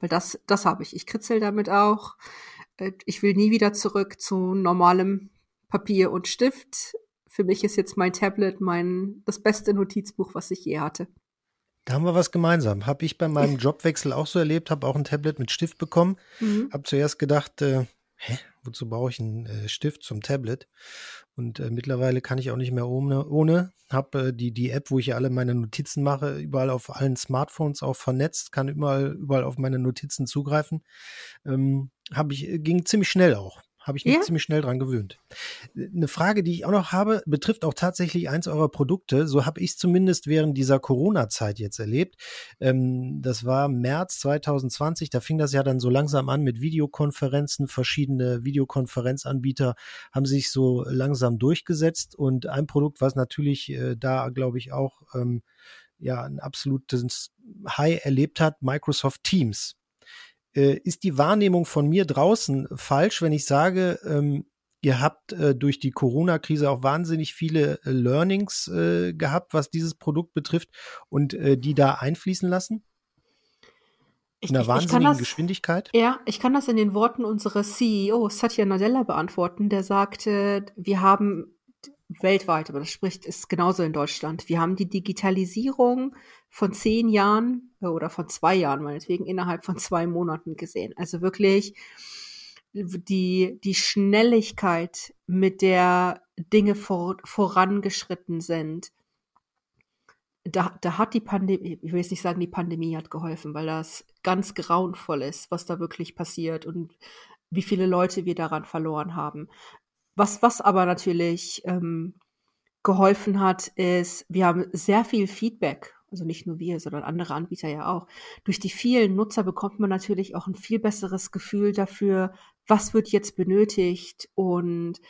B: Weil das, das habe ich. Ich kritzel damit auch. Äh, ich will nie wieder zurück zu normalem Papier und Stift. Für mich ist jetzt mein Tablet mein, das beste Notizbuch, was ich je hatte.
A: Da haben wir was gemeinsam. Habe ich bei meinem Jobwechsel auch so erlebt, habe auch ein Tablet mit Stift bekommen. Mhm. Habe zuerst gedacht, äh, hä, wozu brauche ich einen äh, Stift zum Tablet? Und äh, mittlerweile kann ich auch nicht mehr ohne. ohne. Habe äh, die, die App, wo ich alle meine Notizen mache, überall auf allen Smartphones auch vernetzt, kann überall, überall auf meine Notizen zugreifen. Ähm, habe ich, ging ziemlich schnell auch. Habe ich mich ja. ziemlich schnell dran gewöhnt. Eine Frage, die ich auch noch habe, betrifft auch tatsächlich eins eurer Produkte. So habe ich es zumindest während dieser Corona-Zeit jetzt erlebt. Ähm, das war März 2020. Da fing das ja dann so langsam an mit Videokonferenzen. Verschiedene Videokonferenzanbieter haben sich so langsam durchgesetzt. Und ein Produkt, was natürlich äh, da, glaube ich, auch ähm, ja ein absolutes High erlebt hat, Microsoft Teams. Äh, ist die Wahrnehmung von mir draußen falsch, wenn ich sage, ähm, ihr habt äh, durch die Corona-Krise auch wahnsinnig viele äh, Learnings äh, gehabt, was dieses Produkt betrifft und äh, die da einfließen lassen?
B: In einer wahnsinnigen das, Geschwindigkeit? Ja, ich kann das in den Worten unseres CEO Satya Nadella beantworten, der sagte, wir haben weltweit, aber das spricht, ist genauso in Deutschland. Wir haben die Digitalisierung von zehn Jahren äh, oder von zwei Jahren meinetwegen innerhalb von zwei Monaten gesehen. Also wirklich die, die Schnelligkeit, mit der Dinge vor, vorangeschritten sind. Da, da hat die Pandemie, ich will jetzt nicht sagen, die Pandemie hat geholfen, weil das ganz grauenvoll ist, was da wirklich passiert und wie viele Leute wir daran verloren haben. Was, was aber natürlich ähm, geholfen hat, ist, wir haben sehr viel Feedback, also nicht nur wir, sondern andere Anbieter ja auch. Durch die vielen Nutzer bekommt man natürlich auch ein viel besseres Gefühl dafür, was wird jetzt benötigt und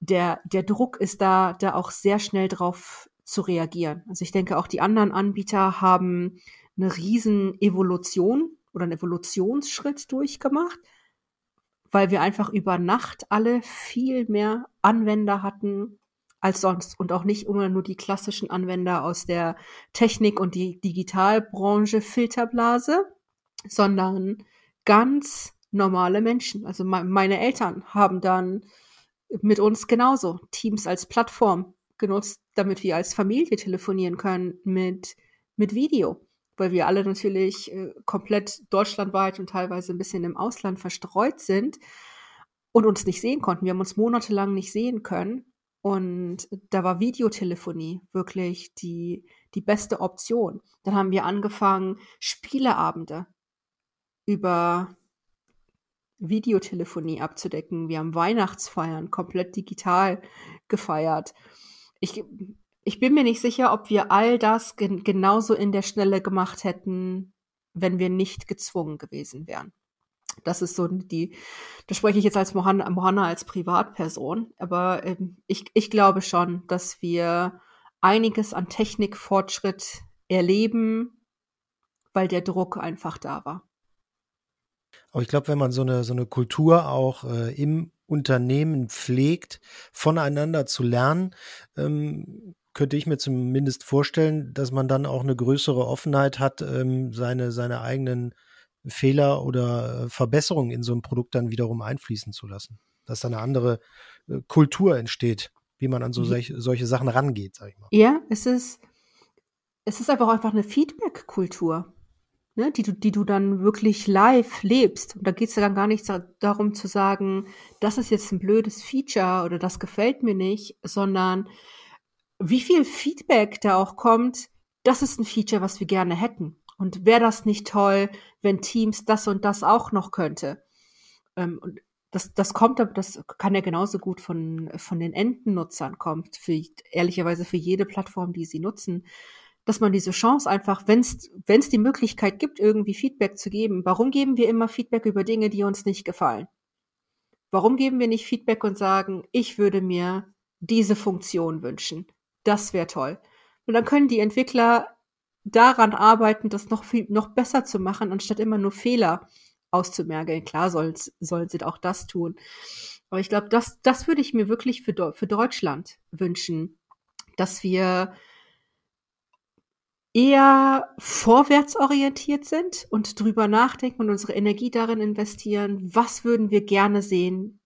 B: der, der Druck ist da, da auch sehr schnell drauf zu reagieren. Also ich denke, auch die anderen Anbieter haben eine riesen Evolution oder einen Evolutionsschritt durchgemacht, weil wir einfach über Nacht alle viel mehr Anwender hatten als sonst und auch nicht immer nur die klassischen Anwender aus der Technik und die Digitalbranche Filterblase, sondern ganz normale Menschen. Also meine Eltern haben dann mit uns genauso Teams als Plattform genutzt, damit wir als Familie telefonieren können mit, mit Video, weil wir alle natürlich äh, komplett deutschlandweit und teilweise ein bisschen im Ausland verstreut sind und uns nicht sehen konnten. Wir haben uns monatelang nicht sehen können. Und da war Videotelefonie wirklich die, die beste Option. Dann haben wir angefangen, Spieleabende über Videotelefonie abzudecken. Wir haben Weihnachtsfeiern komplett digital gefeiert. Ich, ich bin mir nicht sicher, ob wir all das gen genauso in der Schnelle gemacht hätten, wenn wir nicht gezwungen gewesen wären. Das ist so die, da spreche ich jetzt als Mohanna, Mohanna als Privatperson, aber ähm, ich, ich glaube schon, dass wir einiges an Technikfortschritt erleben, weil der Druck einfach da war.
A: Aber ich glaube, wenn man so eine, so eine Kultur auch äh, im Unternehmen pflegt, voneinander zu lernen, ähm, könnte ich mir zumindest vorstellen, dass man dann auch eine größere Offenheit hat, ähm, seine, seine eigenen Fehler oder äh, Verbesserungen in so ein Produkt dann wiederum einfließen zu lassen. Dass da eine andere äh, Kultur entsteht, wie man an so solch, solche Sachen rangeht, sag ich mal.
B: Ja, es ist, es ist einfach einfach eine Feedback-Kultur ne, die, du, die du dann wirklich live lebst. Und da geht es dann gar nicht darum zu sagen, das ist jetzt ein blödes Feature oder das gefällt mir nicht, sondern wie viel Feedback da auch kommt, das ist ein Feature, was wir gerne hätten. Und wäre das nicht toll, wenn Teams das und das auch noch könnte? Ähm, und das, das kommt, das kann ja genauso gut von, von den Endennutzern kommt, für, ehrlicherweise für jede Plattform, die sie nutzen dass man diese Chance einfach, wenn es die Möglichkeit gibt, irgendwie Feedback zu geben, warum geben wir immer Feedback über Dinge, die uns nicht gefallen? Warum geben wir nicht Feedback und sagen, ich würde mir diese Funktion wünschen? Das wäre toll. Und dann können die Entwickler daran arbeiten, das noch viel, noch besser zu machen, anstatt immer nur Fehler auszumergeln. Klar sollen sie auch das tun. Aber ich glaube, das, das würde ich mir wirklich für, für Deutschland wünschen, dass wir eher vorwärtsorientiert sind und drüber nachdenken und unsere Energie darin investieren, was würden wir gerne sehen,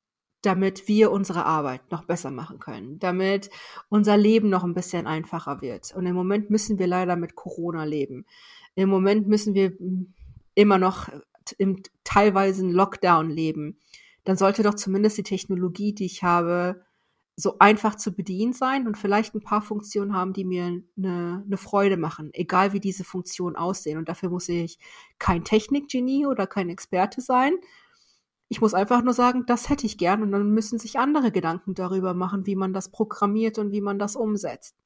B: damit wir unsere Arbeit noch besser machen können, damit unser Leben noch ein bisschen einfacher wird. Und im Moment müssen wir leider mit Corona leben. Im Moment müssen wir immer noch im teilweise Lockdown leben. Dann sollte doch zumindest die Technologie, die ich habe, so einfach zu bedienen sein und vielleicht ein paar Funktionen haben, die mir eine, eine Freude machen, egal wie diese Funktionen aussehen. Und dafür muss ich kein Technikgenie oder kein Experte sein. Ich muss einfach nur sagen, das hätte ich gern und dann müssen sich andere Gedanken darüber machen, wie man das programmiert und wie man das umsetzt.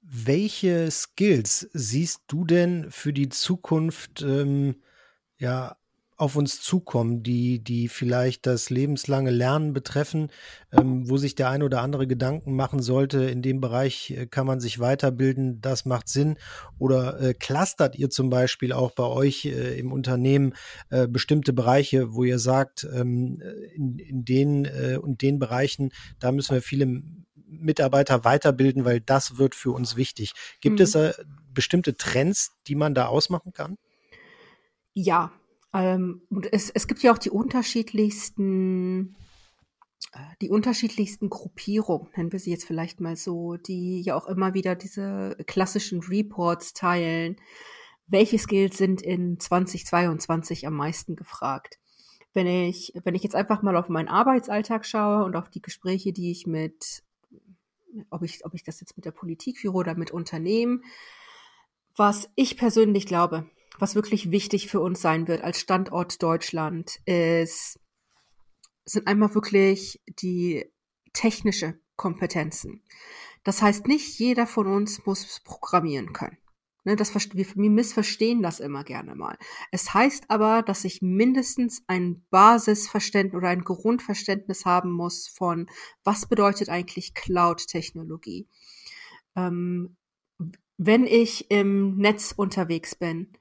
A: Welche Skills siehst du denn für die Zukunft ähm, ja auf uns zukommen, die, die vielleicht das lebenslange Lernen betreffen, ähm, wo sich der ein oder andere Gedanken machen sollte, in dem Bereich äh, kann man sich weiterbilden, das macht Sinn. Oder äh, clustert ihr zum Beispiel auch bei euch äh, im Unternehmen äh, bestimmte Bereiche, wo ihr sagt, ähm, in, in den äh, und den Bereichen, da müssen wir viele Mitarbeiter weiterbilden, weil das wird für uns wichtig. Gibt mhm. es äh, bestimmte Trends, die man da ausmachen kann?
B: Ja, ähm, und es, es gibt ja auch die unterschiedlichsten, äh, die unterschiedlichsten Gruppierungen, nennen wir sie jetzt vielleicht mal so, die ja auch immer wieder diese klassischen Reports teilen. Welche Skills sind in 2022 am meisten gefragt? Wenn ich, wenn ich jetzt einfach mal auf meinen Arbeitsalltag schaue und auf die Gespräche, die ich mit, ob ich, ob ich das jetzt mit der Politik führe oder mit Unternehmen, was ich persönlich glaube, was wirklich wichtig für uns sein wird als Standort Deutschland, ist, sind einmal wirklich die technische Kompetenzen. Das heißt, nicht jeder von uns muss programmieren können. Ne, das, wir, missverstehen das immer gerne mal. Es heißt aber, dass ich mindestens ein Basisverständnis oder ein Grundverständnis haben muss von, was bedeutet eigentlich Cloud-Technologie. Ähm, wenn ich im Netz unterwegs bin,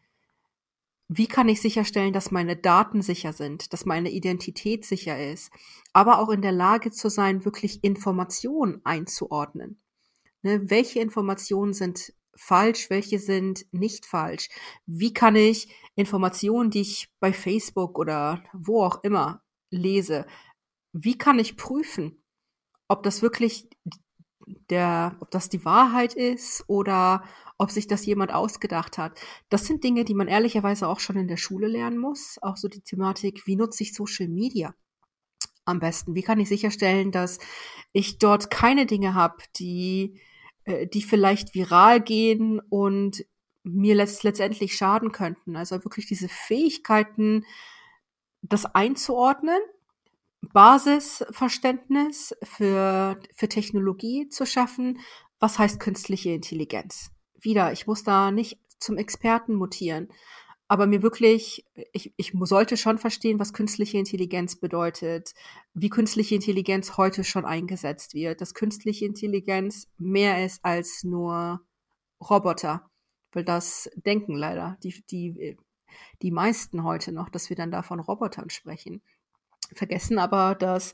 B: wie kann ich sicherstellen, dass meine Daten sicher sind, dass meine Identität sicher ist, aber auch in der Lage zu sein, wirklich Informationen einzuordnen. Ne, welche Informationen sind falsch, welche sind nicht falsch? Wie kann ich Informationen, die ich bei Facebook oder wo auch immer lese, wie kann ich prüfen, ob das wirklich der, ob das die Wahrheit ist oder ob sich das jemand ausgedacht hat. Das sind Dinge, die man ehrlicherweise auch schon in der Schule lernen muss. Auch so die Thematik, wie nutze ich Social Media am besten? Wie kann ich sicherstellen, dass ich dort keine Dinge habe, die, äh, die vielleicht viral gehen und mir letzt, letztendlich schaden könnten. Also wirklich diese Fähigkeiten, das einzuordnen, Basisverständnis für, für Technologie zu schaffen. Was heißt künstliche Intelligenz? Wieder, ich muss da nicht zum Experten mutieren, aber mir wirklich, ich, ich sollte schon verstehen, was künstliche Intelligenz bedeutet, wie künstliche Intelligenz heute schon eingesetzt wird, dass künstliche Intelligenz mehr ist als nur Roboter, weil das denken leider die, die, die meisten heute noch, dass wir dann da von Robotern sprechen vergessen aber, dass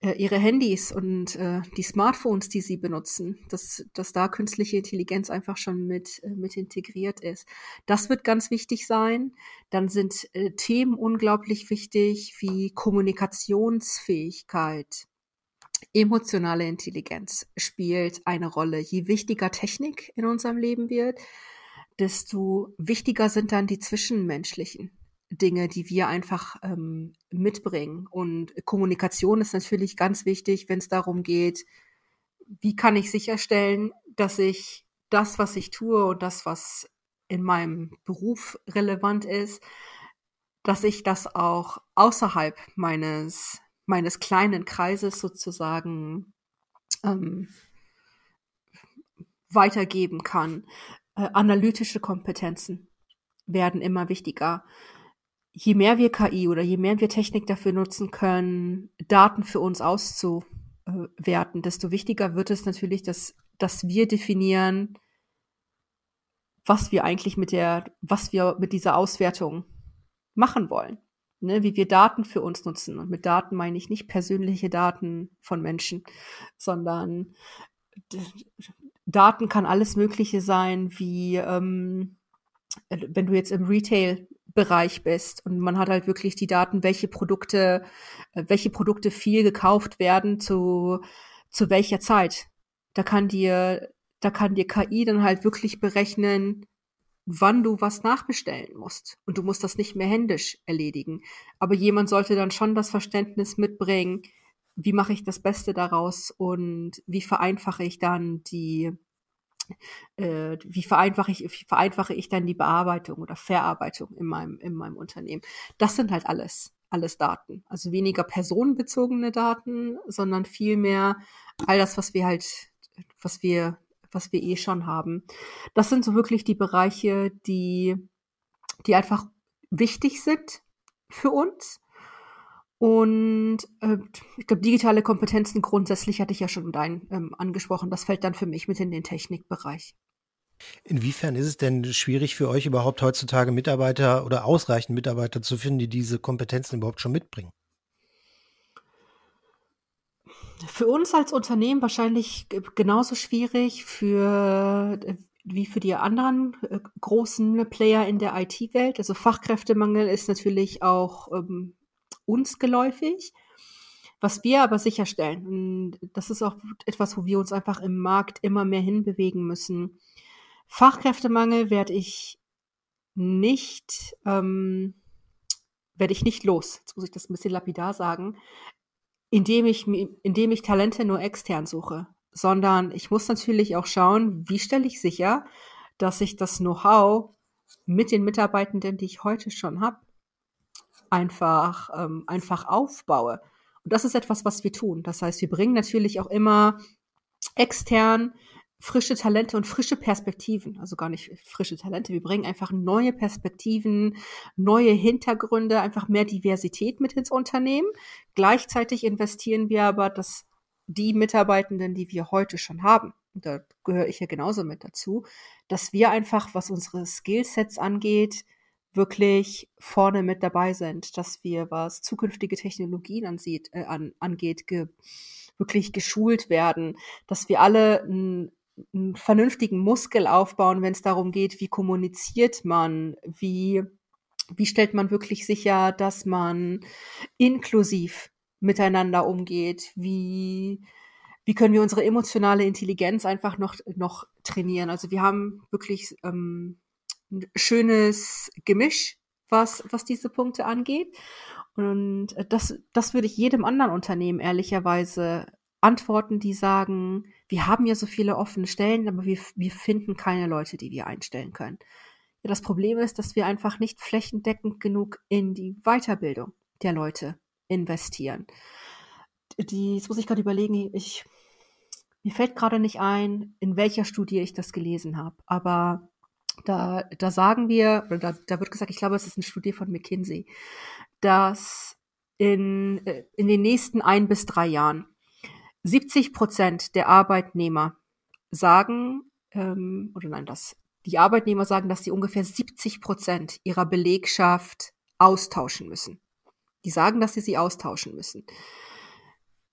B: äh, ihre Handys und äh, die Smartphones, die sie benutzen, dass, dass da künstliche Intelligenz einfach schon mit, äh, mit integriert ist. Das wird ganz wichtig sein. Dann sind äh, Themen unglaublich wichtig wie Kommunikationsfähigkeit. Emotionale Intelligenz spielt eine Rolle. Je wichtiger Technik in unserem Leben wird, desto wichtiger sind dann die zwischenmenschlichen Dinge, die wir einfach ähm, mitbringen. Und Kommunikation ist natürlich ganz wichtig, wenn es darum geht, wie kann ich sicherstellen, dass ich das, was ich tue und das, was in meinem Beruf relevant ist, dass ich das auch außerhalb meines, meines kleinen Kreises sozusagen ähm, weitergeben kann. Äh, analytische Kompetenzen werden immer wichtiger je mehr wir KI oder je mehr wir Technik dafür nutzen können, Daten für uns auszuwerten, desto wichtiger wird es natürlich, dass, dass wir definieren, was wir eigentlich mit der, was wir mit dieser Auswertung machen wollen. Ne, wie wir Daten für uns nutzen. Und mit Daten meine ich nicht persönliche Daten von Menschen, sondern Daten kann alles Mögliche sein, wie ähm, wenn du jetzt im Retail Bereich bist und man hat halt wirklich die Daten, welche Produkte, äh, welche Produkte viel gekauft werden zu, zu welcher Zeit. Da kann dir, da kann dir KI dann halt wirklich berechnen, wann du was nachbestellen musst. Und du musst das nicht mehr händisch erledigen. Aber jemand sollte dann schon das Verständnis mitbringen, wie mache ich das Beste daraus und wie vereinfache ich dann die, wie vereinfache ich, wie vereinfache ich dann die Bearbeitung oder Verarbeitung in meinem, in meinem Unternehmen. Das sind halt alles, alles Daten. Also weniger personenbezogene Daten, sondern vielmehr all das, was wir halt, was wir, was wir eh schon haben. Das sind so wirklich die Bereiche, die, die einfach wichtig sind für uns und äh, ich glaube, digitale Kompetenzen grundsätzlich hatte ich ja schon dein ähm, angesprochen. Das fällt dann für mich mit in den Technikbereich.
A: Inwiefern ist es denn schwierig für euch überhaupt heutzutage Mitarbeiter oder ausreichend Mitarbeiter zu finden, die diese Kompetenzen überhaupt schon mitbringen?
B: Für uns als Unternehmen wahrscheinlich genauso schwierig für äh, wie für die anderen äh, großen Player in der IT-Welt. Also Fachkräftemangel ist natürlich auch ähm, uns geläufig. Was wir aber sicherstellen, und das ist auch etwas, wo wir uns einfach im Markt immer mehr hinbewegen müssen. Fachkräftemangel werde ich nicht, ähm, werde ich nicht los. Jetzt muss ich das ein bisschen lapidar sagen, indem ich, indem ich Talente nur extern suche, sondern ich muss natürlich auch schauen, wie stelle ich sicher, dass ich das Know-how mit den Mitarbeitenden, die ich heute schon habe, einfach, ähm, einfach aufbaue. Und das ist etwas, was wir tun. Das heißt, wir bringen natürlich auch immer extern frische Talente und frische Perspektiven, also gar nicht frische Talente, wir bringen einfach neue Perspektiven, neue Hintergründe, einfach mehr Diversität mit ins Unternehmen. Gleichzeitig investieren wir aber, dass die Mitarbeitenden, die wir heute schon haben, da gehöre ich ja genauso mit dazu, dass wir einfach, was unsere Skillsets angeht, wirklich vorne mit dabei sind, dass wir, was zukünftige Technologien ansieht, äh, an, angeht, ge, wirklich geschult werden, dass wir alle einen, vernünftigen Muskel aufbauen, wenn es darum geht, wie kommuniziert man, wie, wie stellt man wirklich sicher, dass man inklusiv miteinander umgeht, wie, wie können wir unsere emotionale Intelligenz einfach noch, noch trainieren. Also wir haben wirklich ähm, schönes Gemisch, was, was diese Punkte angeht. Und das, das würde ich jedem anderen Unternehmen ehrlicherweise antworten, die sagen, wir haben ja so viele offene Stellen, aber wir, wir finden keine Leute, die wir einstellen können. Ja, das Problem ist, dass wir einfach nicht flächendeckend genug in die Weiterbildung der Leute investieren. Die, jetzt muss ich gerade überlegen, ich, mir fällt gerade nicht ein, in welcher Studie ich das gelesen habe, aber da, da sagen wir, oder da, da wird gesagt, ich glaube, es ist eine Studie von McKinsey, dass in, äh, in den nächsten ein bis drei Jahren 70 Prozent der Arbeitnehmer sagen, ähm, oder nein, das, die Arbeitnehmer sagen, dass sie ungefähr 70 Prozent ihrer Belegschaft austauschen müssen. Die sagen, dass sie sie austauschen müssen.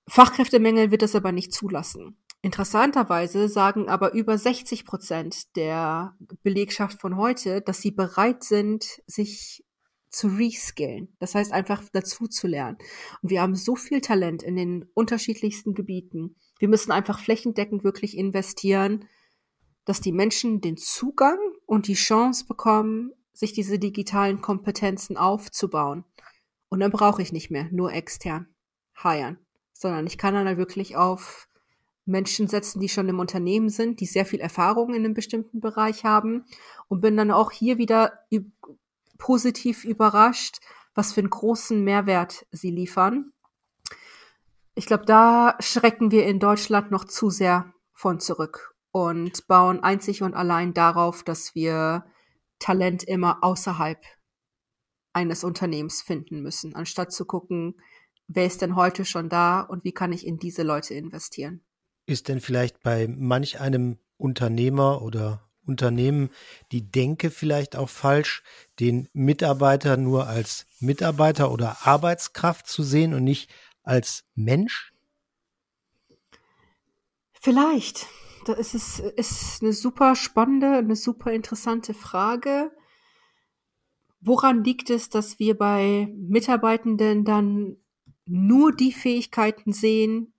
B: Fachkräftemängel wird das aber nicht zulassen. Interessanterweise sagen aber über 60 Prozent der Belegschaft von heute, dass sie bereit sind, sich zu reskillen. Das heißt einfach dazu zu lernen. Und wir haben so viel Talent in den unterschiedlichsten Gebieten. Wir müssen einfach flächendeckend wirklich investieren, dass die Menschen den Zugang und die Chance bekommen, sich diese digitalen Kompetenzen aufzubauen. Und dann brauche ich nicht mehr nur extern hiren, sondern ich kann dann halt wirklich auf Menschen setzen, die schon im Unternehmen sind, die sehr viel Erfahrung in einem bestimmten Bereich haben und bin dann auch hier wieder positiv überrascht, was für einen großen Mehrwert sie liefern. Ich glaube, da schrecken wir in Deutschland noch zu sehr von zurück und bauen einzig und allein darauf, dass wir Talent immer außerhalb eines Unternehmens finden müssen, anstatt zu gucken, wer ist denn heute schon da und wie kann ich in diese Leute investieren.
A: Ist denn vielleicht bei manch einem Unternehmer oder Unternehmen die Denke vielleicht auch falsch, den Mitarbeiter nur als Mitarbeiter oder Arbeitskraft zu sehen und nicht als Mensch?
B: Vielleicht. Das ist, ist eine super spannende, eine super interessante Frage. Woran liegt es, dass wir bei Mitarbeitenden dann nur die Fähigkeiten sehen,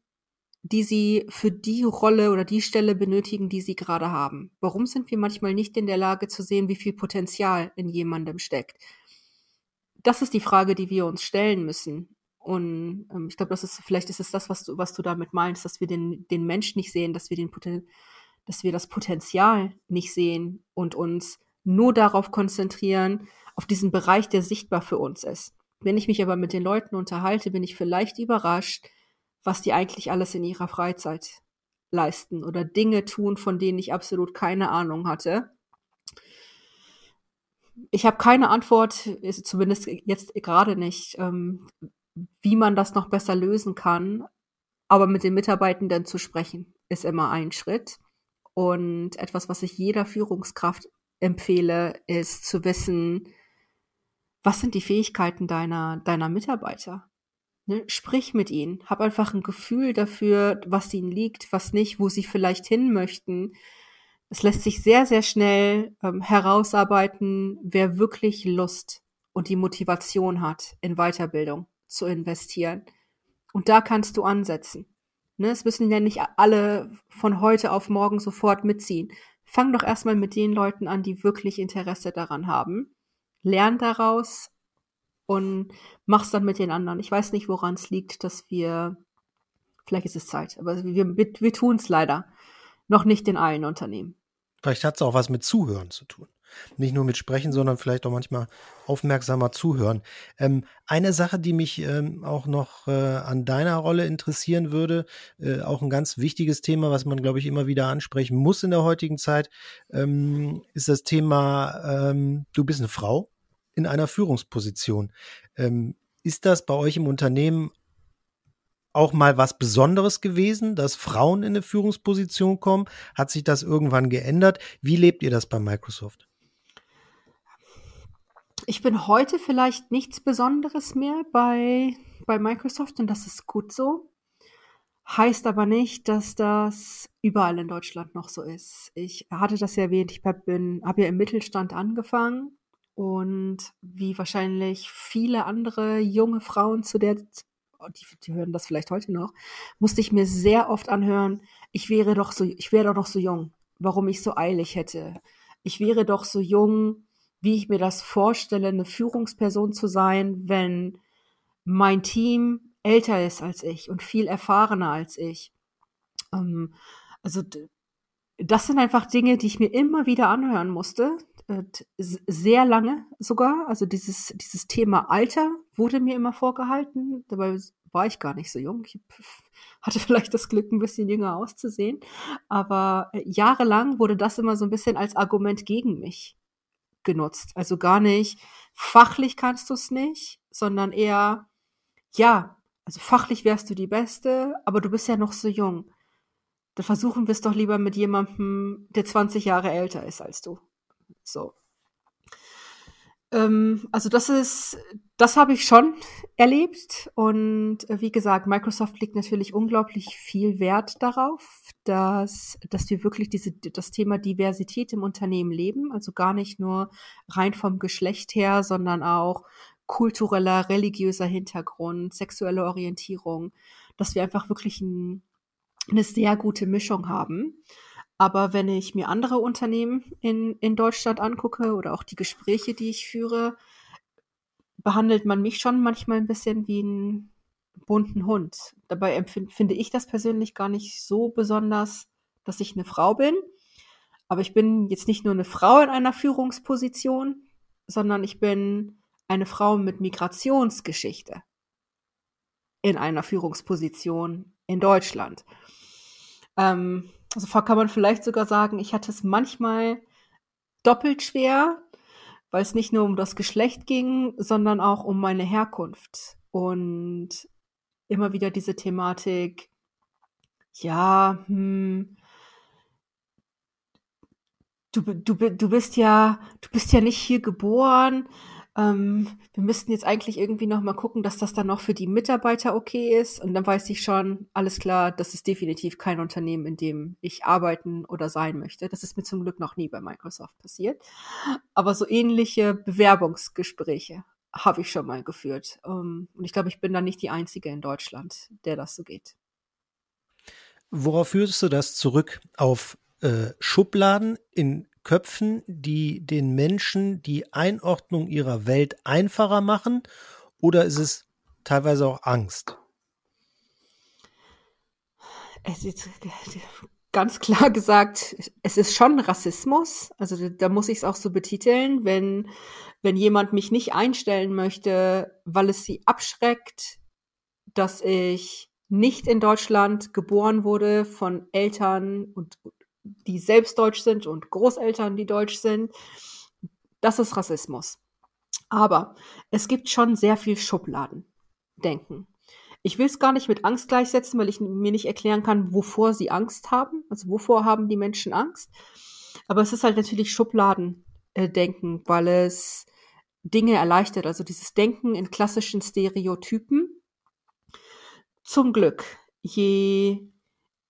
B: die sie für die Rolle oder die Stelle benötigen, die sie gerade haben? Warum sind wir manchmal nicht in der Lage zu sehen, wie viel Potenzial in jemandem steckt? Das ist die Frage, die wir uns stellen müssen. Und ähm, ich glaube, das ist, vielleicht ist es das, was du, was du damit meinst, dass wir den, den Mensch nicht sehen, dass wir den Poten dass wir das Potenzial nicht sehen und uns nur darauf konzentrieren, auf diesen Bereich, der sichtbar für uns ist. Wenn ich mich aber mit den Leuten unterhalte, bin ich vielleicht überrascht, was die eigentlich alles in ihrer Freizeit leisten oder Dinge tun, von denen ich absolut keine Ahnung hatte. Ich habe keine Antwort, zumindest jetzt gerade nicht, ähm, wie man das noch besser lösen kann. Aber mit den Mitarbeitenden zu sprechen, ist immer ein Schritt. Und etwas, was ich jeder Führungskraft empfehle, ist zu wissen, was sind die Fähigkeiten deiner, deiner Mitarbeiter? Ne, sprich mit ihnen, hab einfach ein Gefühl dafür, was ihnen liegt, was nicht, wo sie vielleicht hin möchten. Es lässt sich sehr, sehr schnell ähm, herausarbeiten, wer wirklich Lust und die Motivation hat, in Weiterbildung zu investieren. Und da kannst du ansetzen. Ne, es müssen ja nicht alle von heute auf morgen sofort mitziehen. Fang doch erstmal mit den Leuten an, die wirklich Interesse daran haben. Lern daraus, und mach's dann mit den anderen. Ich weiß nicht, woran es liegt, dass wir, vielleicht ist es Zeit, aber wir, wir, wir tun es leider noch nicht in allen Unternehmen.
A: Vielleicht hat es auch was mit Zuhören zu tun. Nicht nur mit Sprechen, sondern vielleicht auch manchmal aufmerksamer zuhören. Ähm, eine Sache, die mich ähm, auch noch äh, an deiner Rolle interessieren würde, äh, auch ein ganz wichtiges Thema, was man, glaube ich, immer wieder ansprechen muss in der heutigen Zeit, ähm, ist das Thema, ähm, du bist eine Frau in einer Führungsposition. Ähm, ist das bei euch im Unternehmen auch mal was Besonderes gewesen, dass Frauen in eine Führungsposition kommen? Hat sich das irgendwann geändert? Wie lebt ihr das bei Microsoft?
B: ich bin heute vielleicht nichts Besonderes mehr bei, bei Microsoft und das ist gut so. Heißt aber nicht, dass das überall in Deutschland noch so ist. Ich hatte das ja erwähnt, ich habe ja im Mittelstand angefangen und wie wahrscheinlich viele andere junge Frauen zu der, die, die hören das vielleicht heute noch, musste ich mir sehr oft anhören, ich wäre doch so, ich wäre doch noch so jung, warum ich so eilig hätte. Ich wäre doch so jung, wie ich mir das vorstelle, eine Führungsperson zu sein, wenn mein Team älter ist als ich und viel erfahrener als ich. Ähm, also das sind einfach Dinge, die ich mir immer wieder anhören musste, sehr lange sogar. Also dieses, dieses Thema Alter wurde mir immer vorgehalten. Dabei war ich gar nicht so jung. Ich hatte vielleicht das Glück, ein bisschen jünger auszusehen. Aber äh, jahrelang wurde das immer so ein bisschen als Argument gegen mich genutzt. Also gar nicht, fachlich kannst du es nicht, sondern eher, ja, also fachlich wärst du die Beste, aber du bist ja noch so jung. Da versuchen wir es doch lieber mit jemandem, der 20 Jahre älter ist als du. So. Ähm, also das ist, das habe ich schon erlebt. Und äh, wie gesagt, Microsoft legt natürlich unglaublich viel Wert darauf, dass, dass wir wirklich diese, das Thema Diversität im Unternehmen leben. Also gar nicht nur rein vom Geschlecht her, sondern auch kultureller, religiöser Hintergrund, sexuelle Orientierung, dass wir einfach wirklich ein, eine sehr gute Mischung haben. Aber wenn ich mir andere Unternehmen in, in Deutschland angucke oder auch die Gespräche, die ich führe, behandelt man mich schon manchmal ein bisschen wie einen bunten Hund. Dabei empfinde ich das persönlich gar nicht so besonders, dass ich eine Frau bin. Aber ich bin jetzt nicht nur eine Frau in einer Führungsposition, sondern ich bin eine Frau mit Migrationsgeschichte in einer Führungsposition in Deutschland. Ähm, also kann man vielleicht sogar sagen, ich hatte es manchmal doppelt schwer, weil es nicht nur um das Geschlecht ging, sondern auch um meine Herkunft. Und immer wieder diese Thematik, ja, hm, du, du, du bist ja, du bist ja nicht hier geboren, ähm, wir müssten jetzt eigentlich irgendwie noch mal gucken, dass das dann noch für die Mitarbeiter okay ist. Und dann weiß ich schon, alles klar, das ist definitiv kein Unternehmen, in dem ich arbeiten oder sein möchte. Das ist mir zum Glück noch nie bei Microsoft passiert. Aber so ähnliche Bewerbungsgespräche habe ich schon mal geführt. Ähm, und ich glaube, ich bin da nicht die Einzige in Deutschland, der das so geht.
A: Worauf führst du das zurück? Auf äh, Schubladen in Köpfen, die den Menschen die Einordnung ihrer Welt einfacher machen? Oder ist es teilweise auch Angst?
B: Es ist ganz klar gesagt, es ist schon Rassismus. Also da muss ich es auch so betiteln, wenn, wenn jemand mich nicht einstellen möchte, weil es sie abschreckt, dass ich nicht in Deutschland geboren wurde von Eltern und die selbst deutsch sind und Großeltern, die deutsch sind. Das ist Rassismus. Aber es gibt schon sehr viel Schubladendenken. Ich will es gar nicht mit Angst gleichsetzen, weil ich mir nicht erklären kann, wovor sie Angst haben. Also wovor haben die Menschen Angst? Aber es ist halt natürlich Schubladendenken, weil es Dinge erleichtert. Also dieses Denken in klassischen Stereotypen. Zum Glück, je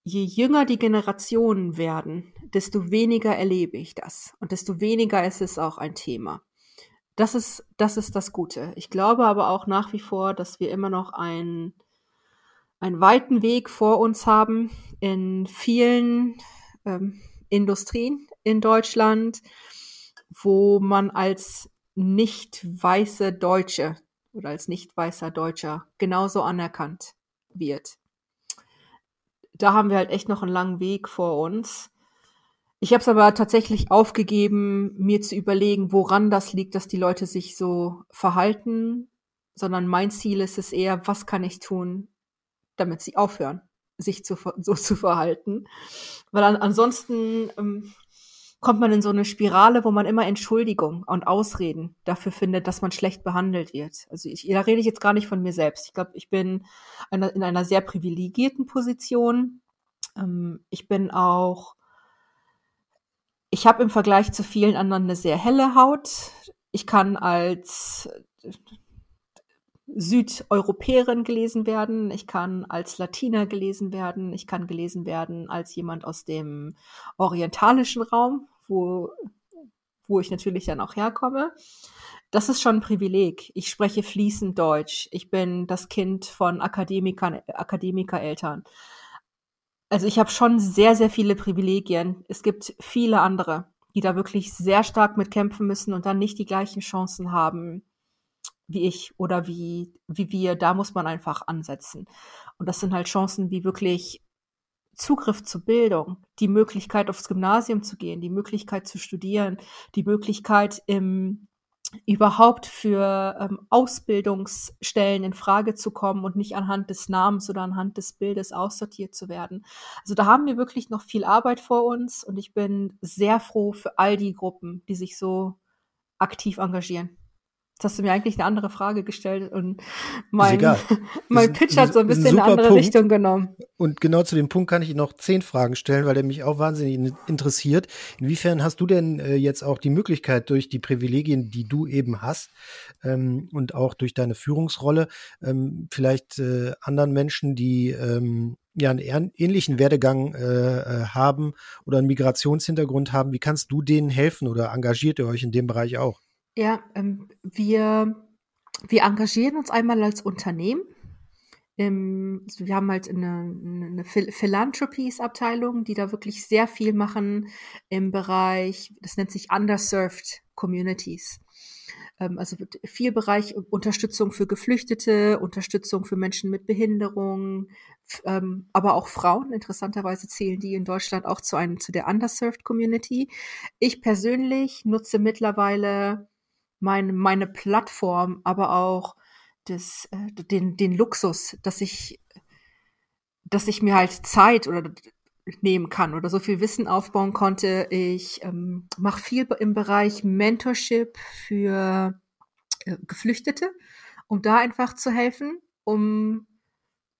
B: je jünger die Generationen werden, desto weniger erlebe ich das und desto weniger ist es auch ein Thema. Das ist, das ist das Gute. Ich glaube aber auch nach wie vor, dass wir immer noch einen, einen weiten Weg vor uns haben in vielen ähm, Industrien in Deutschland, wo man als nicht weiße Deutsche oder als nicht weißer Deutscher genauso anerkannt wird da haben wir halt echt noch einen langen Weg vor uns. Ich habe es aber tatsächlich aufgegeben, mir zu überlegen, woran das liegt, dass die Leute sich so verhalten, sondern mein Ziel ist es eher, was kann ich tun, damit sie aufhören, sich zu, so zu verhalten. Weil an, ansonsten ähm, kommt man in so eine Spirale, wo man immer Entschuldigung und Ausreden dafür findet, dass man schlecht behandelt wird. Also ich, da rede ich jetzt gar nicht von mir selbst. Ich glaube, ich bin eine, in einer sehr privilegierten Position. Ähm, ich bin auch, ich habe im Vergleich zu vielen anderen eine sehr helle Haut. ich kann als Südeuropäerin gelesen werden, ich kann als Latina gelesen werden, ich kann gelesen werden als jemand aus dem orientalischen Raum, wo, wo ich natürlich dann auch herkomme. Das ist schon ein Privileg. Ich spreche fließend Deutsch. Ich bin das Kind von Akademikern, Akademikereltern. Also ich habe schon sehr, sehr viele Privilegien. Es gibt viele andere, die da wirklich sehr stark mit kämpfen müssen und dann nicht die gleichen Chancen haben wie ich oder wie, wie wir, da muss man einfach ansetzen. Und das sind halt Chancen wie wirklich Zugriff zu Bildung, die Möglichkeit aufs Gymnasium zu gehen, die Möglichkeit zu studieren, die Möglichkeit im überhaupt für ähm, Ausbildungsstellen in Frage zu kommen und nicht anhand des Namens oder anhand des Bildes aussortiert zu werden. Also da haben wir wirklich noch viel Arbeit vor uns und ich bin sehr froh für all die Gruppen, die sich so aktiv engagieren. Jetzt hast du mir eigentlich eine andere Frage gestellt und mein, mein Pitch hat so ein bisschen ein eine andere Punkt. Richtung genommen.
A: Und genau zu dem Punkt kann ich noch zehn Fragen stellen, weil der mich auch wahnsinnig interessiert. Inwiefern hast du denn äh, jetzt auch die Möglichkeit durch die Privilegien, die du eben hast ähm, und auch durch deine Führungsrolle, ähm, vielleicht äh, anderen Menschen, die ähm, ja einen ähnlichen Werdegang äh, äh, haben oder einen Migrationshintergrund haben, wie kannst du denen helfen oder engagiert ihr euch in dem Bereich auch?
B: Ja, ähm, wir, wir engagieren uns einmal als Unternehmen. Ähm, also wir haben halt eine, eine Philanthropies-Abteilung, die da wirklich sehr viel machen im Bereich, das nennt sich Underserved Communities. Ähm, also viel Bereich Unterstützung für Geflüchtete, Unterstützung für Menschen mit Behinderung, ähm, aber auch Frauen. Interessanterweise zählen die in Deutschland auch zu einem, zu der Underserved Community. Ich persönlich nutze mittlerweile mein, meine Plattform, aber auch das, äh, den, den Luxus, dass ich, dass ich mir halt Zeit oder nehmen kann oder so viel Wissen aufbauen konnte. Ich ähm, mache viel im Bereich Mentorship für äh, Geflüchtete, um da einfach zu helfen, um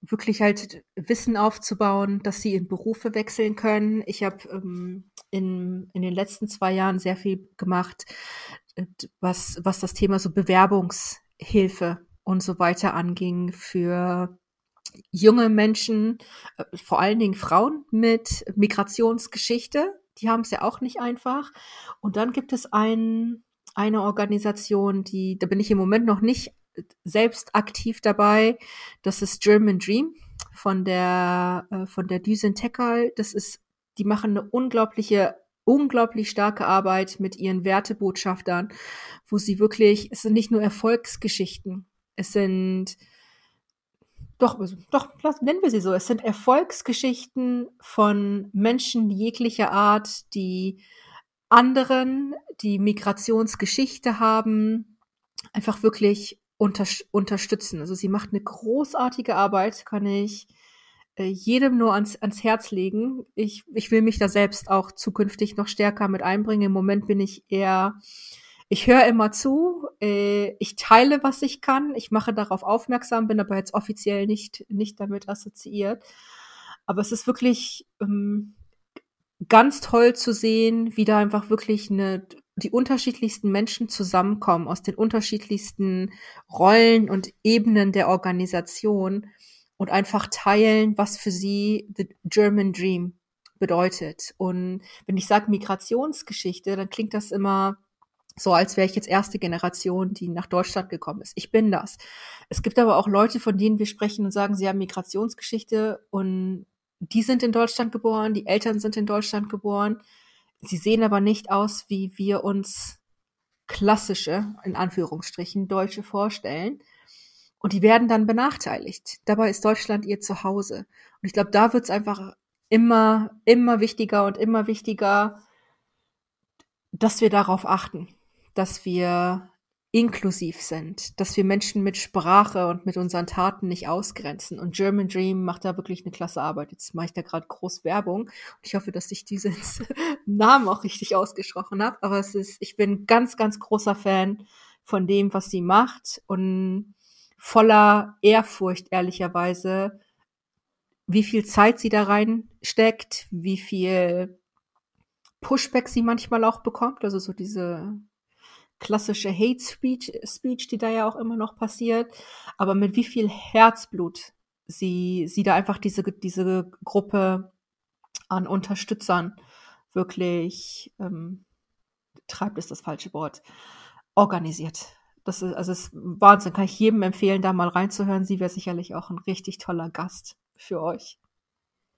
B: wirklich halt Wissen aufzubauen, dass sie in Berufe wechseln können. Ich habe ähm, in, in den letzten zwei Jahren sehr viel gemacht, was, was das Thema so Bewerbungshilfe und so weiter anging für junge Menschen, äh, vor allen Dingen Frauen mit Migrationsgeschichte. Die haben es ja auch nicht einfach. Und dann gibt es ein, eine Organisation, die, da bin ich im Moment noch nicht selbst aktiv dabei. Das ist German Dream von der, äh, von der Düsen Tekal. Das ist, die machen eine unglaubliche unglaublich starke Arbeit mit ihren Wertebotschaftern, wo sie wirklich, es sind nicht nur Erfolgsgeschichten, es sind doch, doch, nennen wir sie so. Es sind Erfolgsgeschichten von Menschen jeglicher Art, die anderen, die Migrationsgeschichte haben, einfach wirklich unter, unterstützen. Also sie macht eine großartige Arbeit, kann ich jedem nur ans, ans Herz legen. Ich, ich will mich da selbst auch zukünftig noch stärker mit einbringen. Im Moment bin ich eher, ich höre immer zu, äh, ich teile, was ich kann, ich mache darauf aufmerksam, bin aber jetzt offiziell nicht, nicht damit assoziiert. Aber es ist wirklich ähm, ganz toll zu sehen, wie da einfach wirklich eine, die unterschiedlichsten Menschen zusammenkommen aus den unterschiedlichsten Rollen und Ebenen der Organisation und einfach teilen, was für sie the German Dream bedeutet. Und wenn ich sage Migrationsgeschichte, dann klingt das immer so, als wäre ich jetzt erste Generation, die nach Deutschland gekommen ist. Ich bin das. Es gibt aber auch Leute, von denen wir sprechen und sagen, sie haben Migrationsgeschichte und die sind in Deutschland geboren, die Eltern sind in Deutschland geboren. Sie sehen aber nicht aus, wie wir uns klassische, in Anführungsstrichen, Deutsche vorstellen. Und die werden dann benachteiligt. Dabei ist Deutschland ihr Zuhause. Und ich glaube, da wird es einfach immer, immer wichtiger und immer wichtiger, dass wir darauf achten, dass wir inklusiv sind, dass wir Menschen mit Sprache und mit unseren Taten nicht ausgrenzen. Und German Dream macht da wirklich eine klasse Arbeit. Jetzt mache ich da gerade groß Werbung. Und ich hoffe, dass ich diesen Namen auch richtig ausgesprochen habe. Aber es ist, ich bin ganz, ganz großer Fan von dem, was sie macht. Und voller Ehrfurcht, ehrlicherweise, wie viel Zeit sie da reinsteckt, wie viel Pushback sie manchmal auch bekommt, also so diese klassische Hate Speech, Speech, die da ja auch immer noch passiert, aber mit wie viel Herzblut sie, sie da einfach diese, diese Gruppe an Unterstützern wirklich, ähm, treibt ist das falsche Wort, organisiert. Das ist, also ist Wahnsinn, kann ich jedem empfehlen, da mal reinzuhören. Sie wäre sicherlich auch ein richtig toller Gast für euch.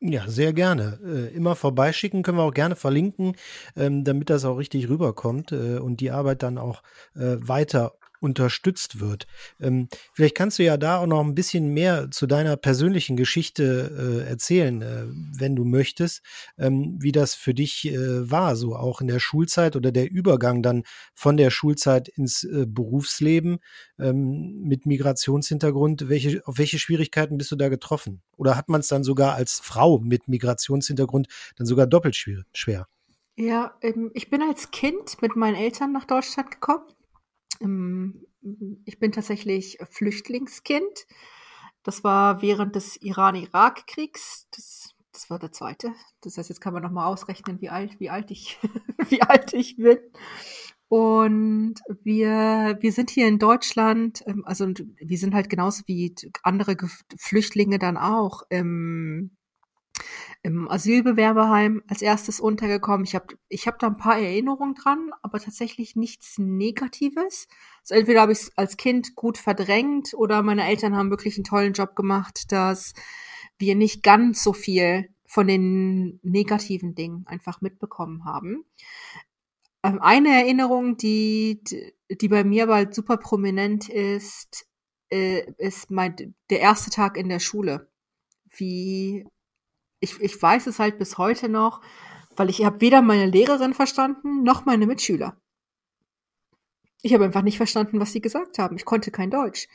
A: Ja, sehr gerne. Äh, immer vorbeischicken, können wir auch gerne verlinken, ähm, damit das auch richtig rüberkommt äh, und die Arbeit dann auch äh, weiter unterstützt wird. Ähm, vielleicht kannst du ja da auch noch ein bisschen mehr zu deiner persönlichen Geschichte äh, erzählen, äh, wenn du möchtest, ähm, wie das für dich äh, war, so auch in der Schulzeit oder der Übergang dann von der Schulzeit ins äh, Berufsleben ähm, mit Migrationshintergrund. Welche, auf welche Schwierigkeiten bist du da getroffen? Oder hat man es dann sogar als Frau mit Migrationshintergrund dann sogar doppelt schwer?
B: Ja, ähm, ich bin als Kind mit meinen Eltern nach Deutschland gekommen ich bin tatsächlich Flüchtlingskind. Das war während des Iran-Irak-Kriegs. Das, das war der zweite. Das heißt, jetzt kann man noch mal ausrechnen, wie alt, wie alt ich, wie alt ich bin. Und wir, wir sind hier in Deutschland, ähm, also wir sind halt genauso wie andere Flüchtlinge dann auch im im Asylbewerberheim als erstes untergekommen. Ich habe ich hab da ein paar Erinnerungen dran, aber tatsächlich nichts Negatives. Also entweder habe ich es als Kind gut verdrängt oder meine Eltern haben wirklich einen tollen Job gemacht, dass wir nicht ganz so viel von den negativen Dingen einfach mitbekommen haben. Ähm, eine Erinnerung, die, die bei mir aber super prominent ist, äh, ist mein, der erste Tag in der Schule. Wie ich, ich weiß es halt bis heute noch, weil ich habe weder meine Lehrerin verstanden, noch meine Mitschüler. Ich habe einfach nicht verstanden, was sie gesagt haben. Ich konnte kein Deutsch.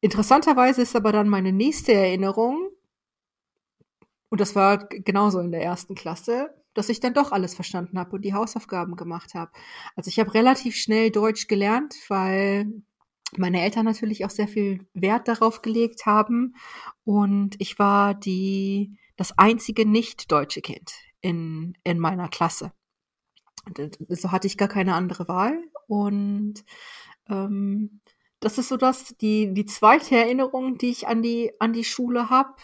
B: Interessanterweise ist aber dann meine nächste Erinnerung, und das war genauso in der ersten Klasse, dass ich dann doch alles verstanden habe und die Hausaufgaben gemacht habe. Also ich habe relativ schnell Deutsch gelernt, weil meine Eltern natürlich auch sehr viel Wert darauf gelegt haben. Und ich war die, das einzige nicht deutsche Kind in, in meiner Klasse. So hatte ich gar keine andere Wahl. Und ähm, das ist so das, die, die zweite Erinnerung, die ich an die, an die Schule habe.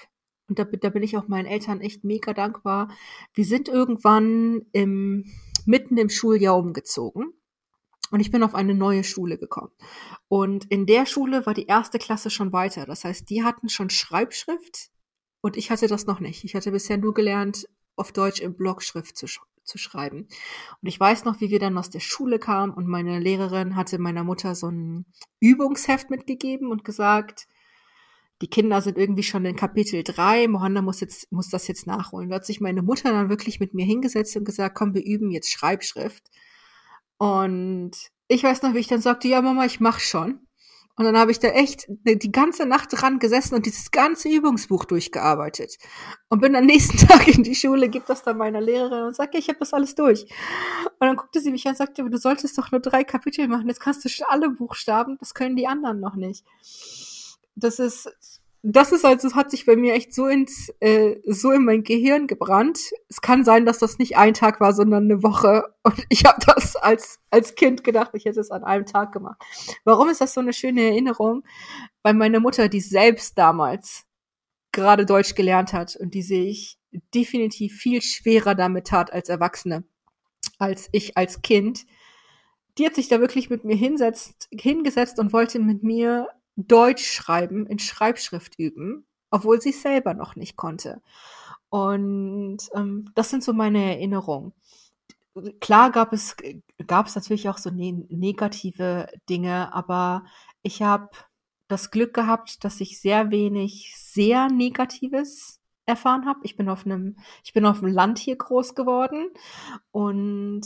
B: Und da, da bin ich auch meinen Eltern echt mega dankbar. Wir sind irgendwann im, mitten im Schuljahr umgezogen. Und ich bin auf eine neue Schule gekommen. Und in der Schule war die erste Klasse schon weiter. Das heißt, die hatten schon Schreibschrift und ich hatte das noch nicht. Ich hatte bisher nur gelernt, auf Deutsch in Blockschrift zu, sch zu schreiben. Und ich weiß noch, wie wir dann aus der Schule kamen und meine Lehrerin hatte meiner Mutter so ein Übungsheft mitgegeben und gesagt, die Kinder sind irgendwie schon in Kapitel 3, Mohanna muss jetzt, muss das jetzt nachholen. Da hat sich meine Mutter dann wirklich mit mir hingesetzt und gesagt, komm, wir üben jetzt Schreibschrift. Und ich weiß noch, wie ich dann sagte, ja, Mama, ich mach schon. Und dann habe ich da echt die ganze Nacht dran gesessen und dieses ganze Übungsbuch durchgearbeitet. Und bin am nächsten Tag in die Schule, gib das dann meiner Lehrerin und sage, ich habe das alles durch. Und dann guckte sie mich an und sagte, du solltest doch nur drei Kapitel machen, jetzt kannst du alle Buchstaben, das können die anderen noch nicht. Das ist das ist also, hat sich bei mir echt so ins, äh, so in mein Gehirn gebrannt. Es kann sein, dass das nicht ein Tag war, sondern eine Woche. Und ich habe das als, als Kind gedacht, ich hätte es an einem Tag gemacht. Warum ist das so eine schöne Erinnerung? Weil meine Mutter, die selbst damals gerade Deutsch gelernt hat und die sehe ich definitiv viel schwerer damit tat als Erwachsene, als ich als Kind. Die hat sich da wirklich mit mir hinsetzt, hingesetzt und wollte mit mir Deutsch schreiben, in Schreibschrift üben, obwohl sie selber noch nicht konnte. Und ähm, das sind so meine Erinnerungen. Klar gab es, gab es natürlich auch so ne negative Dinge, aber ich habe das Glück gehabt, dass ich sehr wenig sehr Negatives erfahren habe. Ich bin auf einem, ich bin auf dem Land hier groß geworden und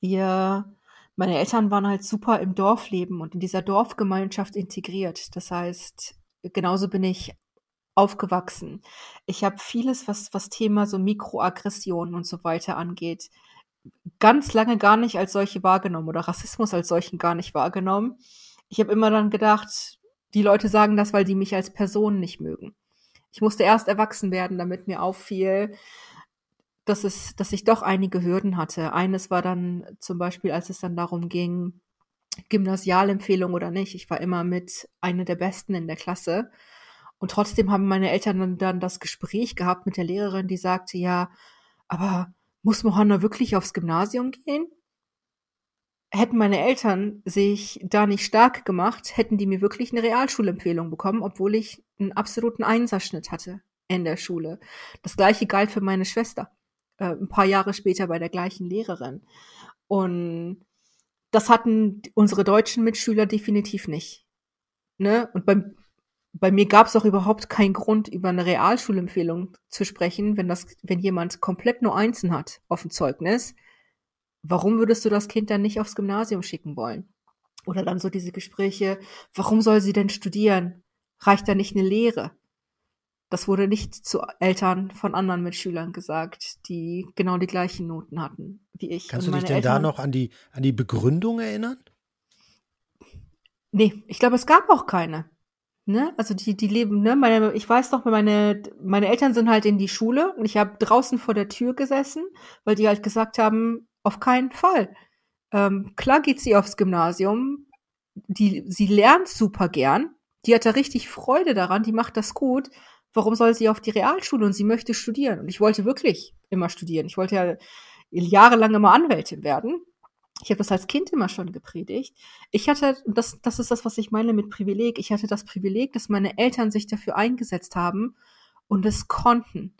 B: wir meine Eltern waren halt super im Dorfleben und in dieser Dorfgemeinschaft integriert. Das heißt, genauso bin ich aufgewachsen. Ich habe vieles, was was Thema so Mikroaggressionen und so weiter angeht, ganz lange gar nicht als solche wahrgenommen oder Rassismus als solchen gar nicht wahrgenommen. Ich habe immer dann gedacht, die Leute sagen das, weil die mich als Person nicht mögen. Ich musste erst erwachsen werden, damit mir auffiel, dass es, dass ich doch einige Hürden hatte. Eines war dann zum Beispiel, als es dann darum ging, Gymnasialempfehlung oder nicht. Ich war immer mit einer der Besten in der Klasse. Und trotzdem haben meine Eltern dann, das Gespräch gehabt mit der Lehrerin, die sagte, ja, aber muss Mohanna wirklich aufs Gymnasium gehen? Hätten meine Eltern sich da nicht stark gemacht, hätten die mir wirklich eine Realschulempfehlung bekommen, obwohl ich einen absoluten Einserschnitt hatte in der Schule. Das gleiche galt für meine Schwester, äh, ein paar Jahre später bei der gleichen Lehrerin. Und das hatten unsere deutschen Mitschüler definitiv nicht. Ne? Und beim, bei mir gab es auch überhaupt keinen Grund, über eine Realschulempfehlung zu sprechen, wenn das, wenn jemand komplett nur Einsen hat auf dem Zeugnis. Warum würdest du das Kind dann nicht aufs Gymnasium schicken wollen? Oder dann so diese Gespräche, warum soll sie denn studieren? Reicht da nicht eine Lehre? Das wurde nicht zu Eltern von anderen Mitschülern gesagt, die genau die gleichen Noten hatten wie ich.
A: Kannst du dich denn Eltern, da noch an die, an die Begründung erinnern?
B: Nee, ich glaube, es gab auch keine. Ne? Also die, die leben, ne? Meine, ich weiß noch, meine, meine Eltern sind halt in die Schule und ich habe draußen vor der Tür gesessen, weil die halt gesagt haben, auf keinen Fall. Ähm, klar geht sie aufs Gymnasium, die, sie lernt super gern, die hat da richtig Freude daran, die macht das gut. Warum soll sie auf die Realschule und sie möchte studieren? Und ich wollte wirklich immer studieren. Ich wollte ja jahrelang immer Anwältin werden. Ich habe das als Kind immer schon gepredigt. Ich hatte, das, das ist das, was ich meine mit Privileg. Ich hatte das Privileg, dass meine Eltern sich dafür eingesetzt haben und es konnten.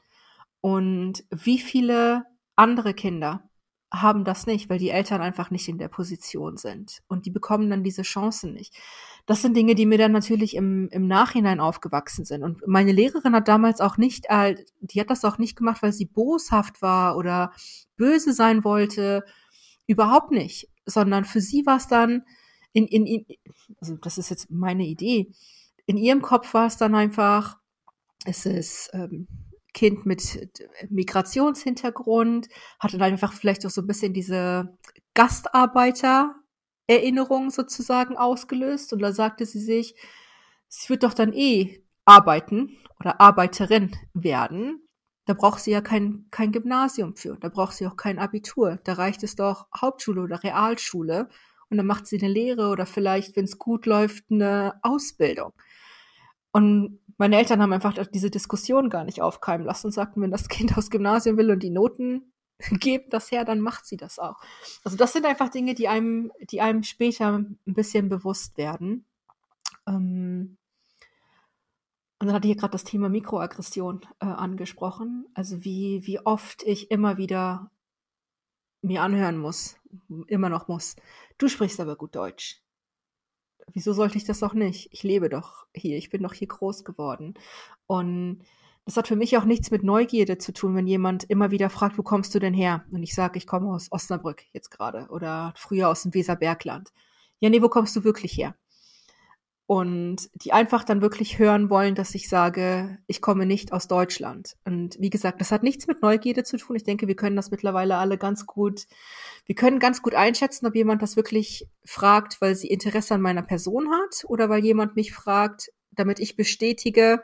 B: Und wie viele andere Kinder haben das nicht, weil die Eltern einfach nicht in der Position sind. Und die bekommen dann diese Chancen nicht. Das sind Dinge, die mir dann natürlich im, im Nachhinein aufgewachsen sind. Und meine Lehrerin hat damals auch nicht, die hat das auch nicht gemacht, weil sie boshaft war oder böse sein wollte. Überhaupt nicht. Sondern für sie war es dann in, in, in, also das ist jetzt meine Idee. In ihrem Kopf war es dann einfach, es ist, ähm, Kind mit Migrationshintergrund, hatte dann einfach vielleicht auch so ein bisschen diese Gastarbeiter-Erinnerung sozusagen ausgelöst. Und da sagte sie sich, sie wird doch dann eh arbeiten oder Arbeiterin werden. Da braucht sie ja kein, kein Gymnasium für. Da braucht sie auch kein Abitur. Da reicht es doch Hauptschule oder Realschule. Und dann macht sie eine Lehre oder vielleicht, wenn es gut läuft, eine Ausbildung. Und meine Eltern haben einfach diese Diskussion gar nicht aufkeimen lassen und sagten, wenn das Kind aufs Gymnasium will und die Noten geben das her, dann macht sie das auch. Also das sind einfach Dinge, die einem, die einem später ein bisschen bewusst werden. Ähm und dann hatte ich hier gerade das Thema Mikroaggression äh, angesprochen. Also wie, wie oft ich immer wieder mir anhören muss, immer noch muss. Du sprichst aber gut Deutsch wieso sollte ich das auch nicht? Ich lebe doch hier, ich bin doch hier groß geworden. Und das hat für mich auch nichts mit Neugierde zu tun, wenn jemand immer wieder fragt, wo kommst du denn her? Und ich sage, ich komme aus Osnabrück jetzt gerade oder früher aus dem Weserbergland. Ja, nee, wo kommst du wirklich her? Und die einfach dann wirklich hören wollen, dass ich sage, ich komme nicht aus Deutschland. Und wie gesagt, das hat nichts mit Neugierde zu tun. Ich denke, wir können das mittlerweile alle ganz gut, wir können ganz gut einschätzen, ob jemand das wirklich fragt, weil sie Interesse an meiner Person hat oder weil jemand mich fragt, damit ich bestätige,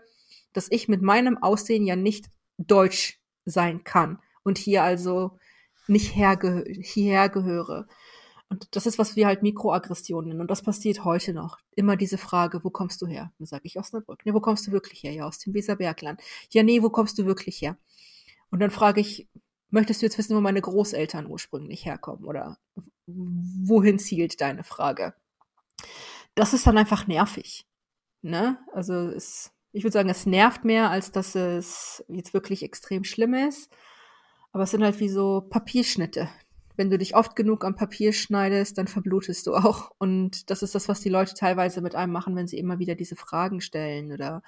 B: dass ich mit meinem Aussehen ja nicht deutsch sein kann und hier also nicht herge hierher gehöre. Und das ist, was wir halt Mikroaggressionen nennen. Und das passiert heute noch. Immer diese Frage, wo kommst du her? Dann sage ich Osnabrück. Ne, wo kommst du wirklich her? Ja, aus dem Weserbergland. Ja, nee, wo kommst du wirklich her? Und dann frage ich, möchtest du jetzt wissen, wo meine Großeltern ursprünglich herkommen? Oder wohin zielt deine Frage? Das ist dann einfach nervig. Ne? Also es, ich würde sagen, es nervt mehr, als dass es jetzt wirklich extrem schlimm ist. Aber es sind halt wie so Papierschnitte, wenn du dich oft genug am Papier schneidest, dann verblutest du auch. Und das ist das, was die Leute teilweise mit einem machen, wenn sie immer wieder diese Fragen stellen. Oder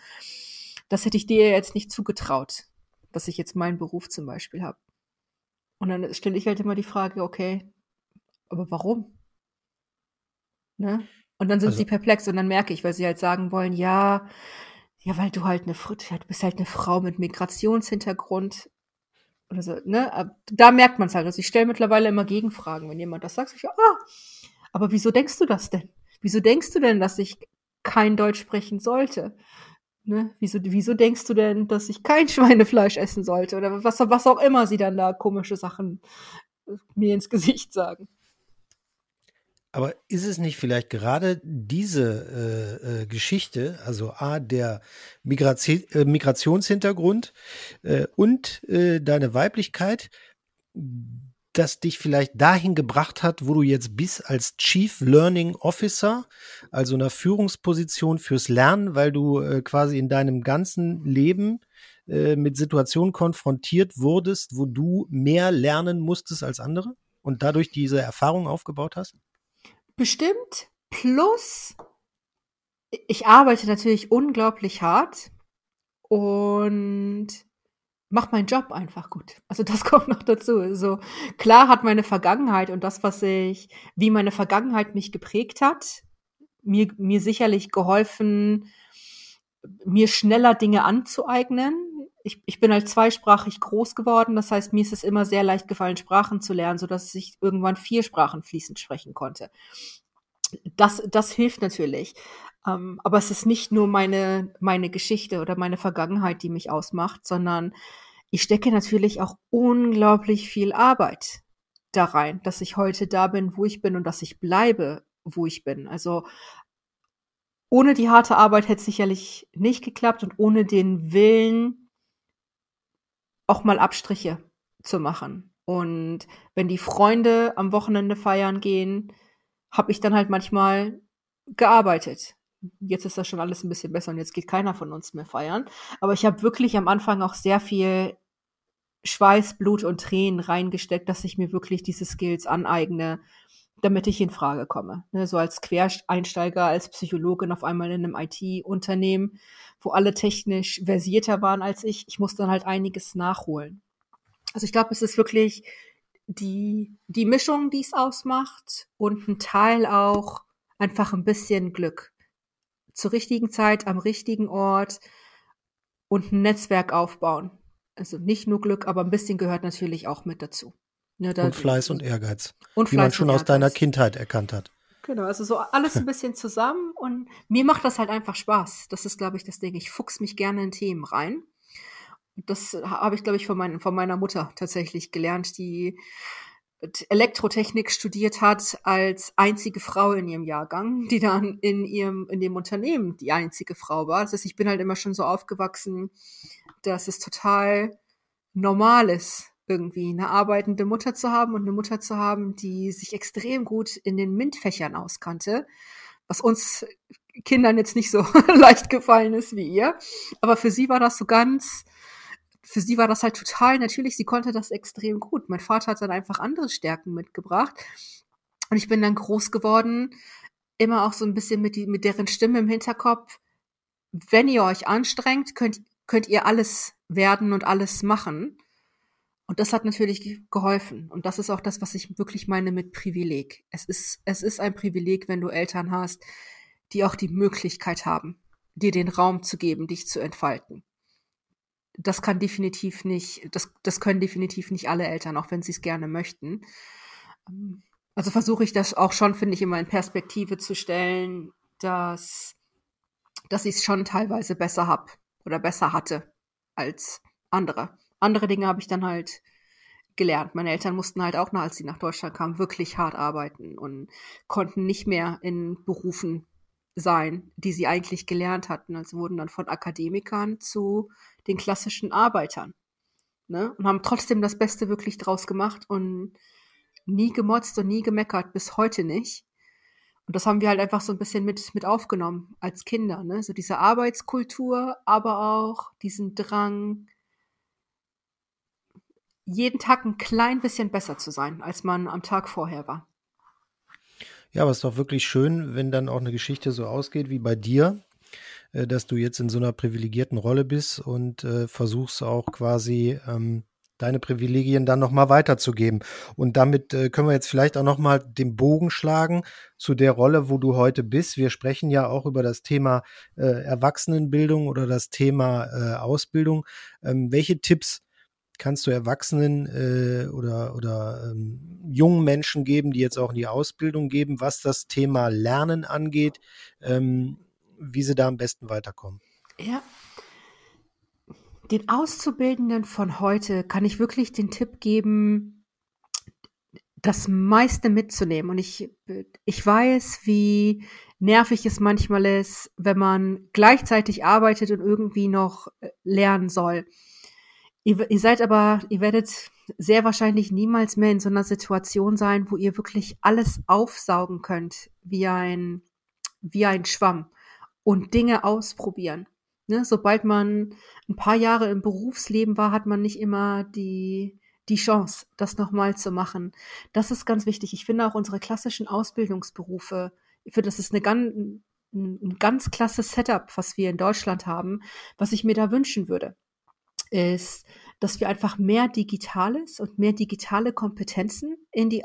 B: das hätte ich dir jetzt nicht zugetraut, dass ich jetzt meinen Beruf zum Beispiel habe. Und dann stelle ich halt immer die Frage, okay, aber warum? Ne? Und dann sind also, sie perplex und dann merke ich, weil sie halt sagen wollen, ja, ja, weil du halt eine, du bist halt eine Frau mit Migrationshintergrund oder so, ne? Da merkt man es halt. Also ich stelle mittlerweile immer Gegenfragen, wenn jemand das sagt. Ich, ah, aber wieso denkst du das denn? Wieso denkst du denn, dass ich kein Deutsch sprechen sollte? Ne? Wieso, wieso denkst du denn, dass ich kein Schweinefleisch essen sollte? Oder was, was auch immer sie dann da komische Sachen äh, mir ins Gesicht sagen.
A: Aber ist es nicht vielleicht gerade diese äh, äh, Geschichte, also A, der äh, Migrationshintergrund äh, und äh, deine Weiblichkeit, das dich vielleicht dahin gebracht hat, wo du jetzt bist als Chief Learning Officer, also einer Führungsposition fürs Lernen, weil du äh, quasi in deinem ganzen Leben äh, mit Situationen konfrontiert wurdest, wo du mehr lernen musstest als andere und dadurch diese Erfahrung aufgebaut hast?
B: Bestimmt. Plus, ich arbeite natürlich unglaublich hart und mache meinen Job einfach gut. Also das kommt noch dazu. Also klar hat meine Vergangenheit und das, was ich, wie meine Vergangenheit mich geprägt hat, mir, mir sicherlich geholfen, mir schneller Dinge anzueignen. Ich, ich bin halt zweisprachig groß geworden. Das heißt, mir ist es immer sehr leicht gefallen, Sprachen zu lernen, sodass ich irgendwann vier Sprachen fließend sprechen konnte. Das, das hilft natürlich. Ähm, aber es ist nicht nur meine, meine Geschichte oder meine Vergangenheit, die mich ausmacht, sondern ich stecke natürlich auch unglaublich viel Arbeit da rein, dass ich heute da bin, wo ich bin und dass ich bleibe, wo ich bin. Also ohne die harte Arbeit hätte es sicherlich nicht geklappt und ohne den Willen auch mal Abstriche zu machen. Und wenn die Freunde am Wochenende feiern gehen, habe ich dann halt manchmal gearbeitet jetzt ist das schon alles ein bisschen besser und jetzt geht keiner von uns mehr feiern. Aber ich habe wirklich am Anfang auch sehr viel Schweiß, Blut und Tränen reingesteckt, dass ich mir wirklich diese Skills aneigne, damit ich in Frage komme. Ne, so als Quereinsteiger, als Psychologin auf einmal in einem IT-Unternehmen, wo alle technisch versierter waren als ich. Ich musste dann halt einiges nachholen. Also ich glaube, es ist wirklich die, die Mischung, die es ausmacht und ein Teil auch einfach ein bisschen Glück zur richtigen Zeit am richtigen Ort und ein Netzwerk aufbauen. Also nicht nur Glück, aber ein bisschen gehört natürlich auch mit dazu.
A: Ja, ne, und Fleiß und Ehrgeiz. Und wie man schon aus deiner Kindheit erkannt hat.
B: Genau, also so alles ein bisschen zusammen und mir macht das halt einfach Spaß. Das ist, glaube ich, das Ding. Ich fuchs mich gerne in Themen rein. Das habe ich, glaube ich, von, mein, von meiner Mutter tatsächlich gelernt, die Elektrotechnik studiert hat als einzige Frau in ihrem Jahrgang, die dann in ihrem in dem Unternehmen die einzige Frau war. Das heißt, ich bin halt immer schon so aufgewachsen, dass es total normal ist, irgendwie eine arbeitende Mutter zu haben und eine Mutter zu haben, die sich extrem gut in den MINT-Fächern auskannte, was uns Kindern jetzt nicht so leicht gefallen ist wie ihr. Aber für sie war das so ganz für sie war das halt total natürlich, sie konnte das extrem gut. Mein Vater hat dann einfach andere Stärken mitgebracht. Und ich bin dann groß geworden, immer auch so ein bisschen mit, die, mit deren Stimme im Hinterkopf. Wenn ihr euch anstrengt, könnt, könnt ihr alles werden und alles machen. Und das hat natürlich geholfen. Und das ist auch das, was ich wirklich meine mit Privileg. Es ist, es ist ein Privileg, wenn du Eltern hast, die auch die Möglichkeit haben, dir den Raum zu geben, dich zu entfalten das kann definitiv nicht, das, das können definitiv nicht alle Eltern, auch wenn sie es gerne möchten. Also versuche ich das auch schon, finde ich, immer in Perspektive zu stellen, dass, dass ich es schon teilweise besser hab oder besser hatte als andere. Andere Dinge habe ich dann halt gelernt. Meine Eltern mussten halt auch, als sie nach Deutschland kamen, wirklich hart arbeiten und konnten nicht mehr in Berufen sein, die sie eigentlich gelernt hatten. Also wurden dann von Akademikern zu den klassischen Arbeitern. Ne? Und haben trotzdem das Beste wirklich draus gemacht und nie gemotzt und nie gemeckert, bis heute nicht. Und das haben wir halt einfach so ein bisschen mit, mit aufgenommen als Kinder. Ne? So diese Arbeitskultur, aber auch diesen Drang, jeden Tag ein klein bisschen besser zu sein, als man am Tag vorher war.
A: Ja, aber es ist doch wirklich schön, wenn dann auch eine Geschichte so ausgeht wie bei dir, äh, dass du jetzt in so einer privilegierten Rolle bist und äh, versuchst auch quasi ähm, deine Privilegien dann nochmal weiterzugeben. Und damit äh, können wir jetzt vielleicht auch nochmal den Bogen schlagen zu der Rolle, wo du heute bist. Wir sprechen ja auch über das Thema äh, Erwachsenenbildung oder das Thema äh, Ausbildung. Ähm, welche Tipps kannst du Erwachsenen äh, oder, oder ähm, jungen Menschen geben, die jetzt auch in die Ausbildung geben, was das Thema Lernen angeht? Ähm, wie sie da am besten weiterkommen?
B: Ja. Den Auszubildenden von heute kann ich wirklich den Tipp geben, das meiste mitzunehmen. Und ich, ich weiß, wie nervig es manchmal ist, wenn man gleichzeitig arbeitet und irgendwie noch äh, lernen soll. Ihr, ihr seid aber, ihr werdet sehr wahrscheinlich niemals mehr in so einer Situation sein, wo ihr wirklich alles aufsaugen könnt, wie ein, wie ein Schwamm und Dinge ausprobieren. Ne? Sobald man ein paar Jahre im Berufsleben war, hat man nicht immer die, die Chance, das nochmal zu machen. Das ist ganz wichtig. Ich finde auch unsere klassischen Ausbildungsberufe, ich finde, das ist eine ganz, ein ganz klasse Setup, was wir in Deutschland haben. Was ich mir da wünschen würde, ist, dass wir einfach mehr Digitales und mehr digitale Kompetenzen in die,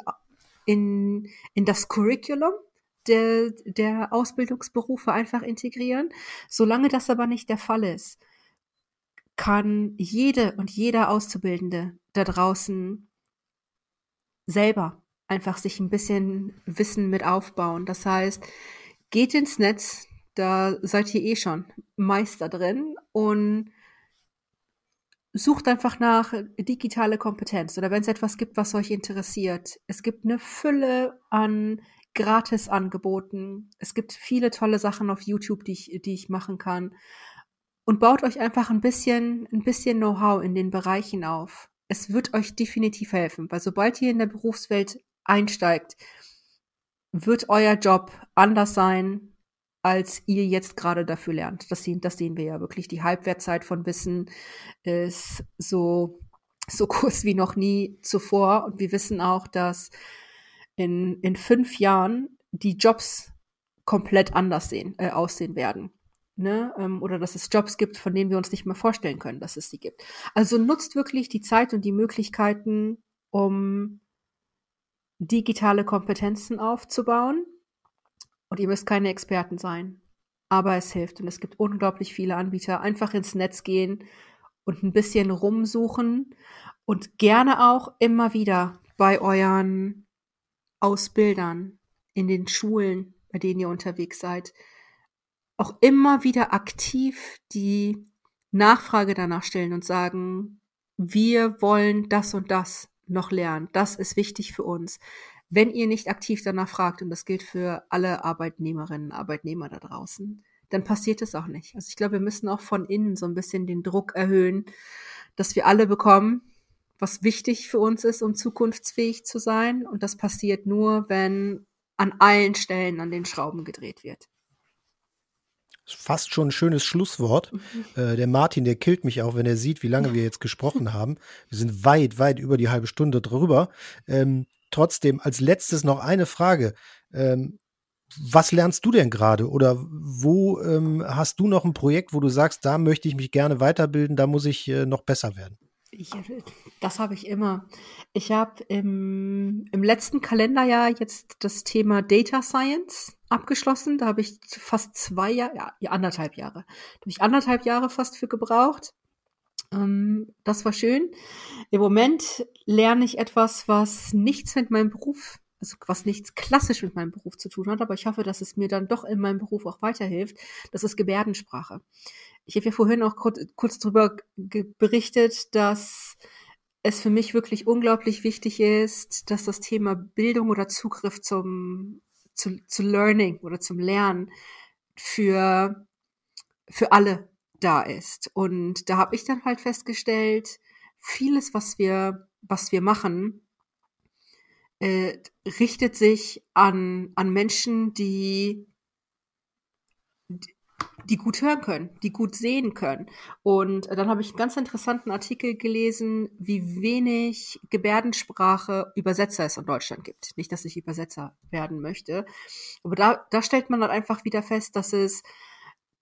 B: in, in das Curriculum der, der Ausbildungsberufe einfach integrieren. Solange das aber nicht der Fall ist, kann jede und jeder Auszubildende da draußen selber einfach sich ein bisschen Wissen mit aufbauen. Das heißt, geht ins Netz, da seid ihr eh schon Meister drin und sucht einfach nach digitale Kompetenz oder wenn es etwas gibt, was euch interessiert. Es gibt eine Fülle an Gratisangeboten. Es gibt viele tolle Sachen auf YouTube, die ich, die ich machen kann und baut euch einfach ein bisschen, ein bisschen Know-how in den Bereichen auf. Es wird euch definitiv helfen, weil sobald ihr in der Berufswelt einsteigt, wird euer Job anders sein, als ihr jetzt gerade dafür lernt. Das sehen, das sehen wir ja wirklich. Die Halbwertzeit von Wissen ist so, so kurz wie noch nie zuvor. Und wir wissen auch, dass in, in fünf Jahren die Jobs komplett anders sehen, äh, aussehen werden ne? Ähm, oder dass es Jobs gibt, von denen wir uns nicht mehr vorstellen können, dass es sie gibt. Also nutzt wirklich die Zeit und die Möglichkeiten, um digitale Kompetenzen aufzubauen. Und ihr müsst keine Experten sein. Aber es hilft und es gibt unglaublich viele Anbieter. Einfach ins Netz gehen und ein bisschen rumsuchen und gerne auch immer wieder bei euren Ausbildern in den Schulen, bei denen ihr unterwegs seid, auch immer wieder aktiv die Nachfrage danach stellen und sagen, wir wollen das und das noch lernen. Das ist wichtig für uns. Wenn ihr nicht aktiv danach fragt, und das gilt für alle Arbeitnehmerinnen und Arbeitnehmer da draußen, dann passiert es auch nicht. Also ich glaube, wir müssen auch von innen so ein bisschen den Druck erhöhen, dass wir alle bekommen, was wichtig für uns ist, um zukunftsfähig zu sein. Und das passiert nur, wenn an allen Stellen an den Schrauben gedreht wird
A: fast schon ein schönes Schlusswort. Mhm. Äh, der Martin, der killt mich auch, wenn er sieht, wie lange wir jetzt gesprochen haben. Wir sind weit, weit über die halbe Stunde drüber. Ähm, trotzdem, als letztes noch eine Frage. Ähm, was lernst du denn gerade? Oder wo ähm, hast du noch ein Projekt, wo du sagst, da möchte ich mich gerne weiterbilden, da muss ich äh, noch besser werden?
B: Ich, das habe ich immer. Ich habe im, im letzten Kalenderjahr jetzt das Thema Data Science abgeschlossen. Da habe ich fast zwei Jahre, ja, anderthalb Jahre. Da habe ich anderthalb Jahre fast für gebraucht. Ähm, das war schön. Im Moment lerne ich etwas, was nichts mit meinem Beruf, also was nichts klassisch mit meinem Beruf zu tun hat, aber ich hoffe, dass es mir dann doch in meinem Beruf auch weiterhilft. Das ist Gebärdensprache. Ich habe ja vorhin auch kurz, kurz darüber berichtet, dass es für mich wirklich unglaublich wichtig ist, dass das Thema Bildung oder Zugriff zum, zu, zu Learning oder zum Lernen für, für alle da ist. Und da habe ich dann halt festgestellt, vieles, was wir, was wir machen, äh, richtet sich an, an Menschen, die, die gut hören können, die gut sehen können. Und dann habe ich einen ganz interessanten Artikel gelesen, wie wenig Gebärdensprache Übersetzer es in Deutschland gibt. Nicht, dass ich Übersetzer werden möchte, aber da, da stellt man dann einfach wieder fest, dass es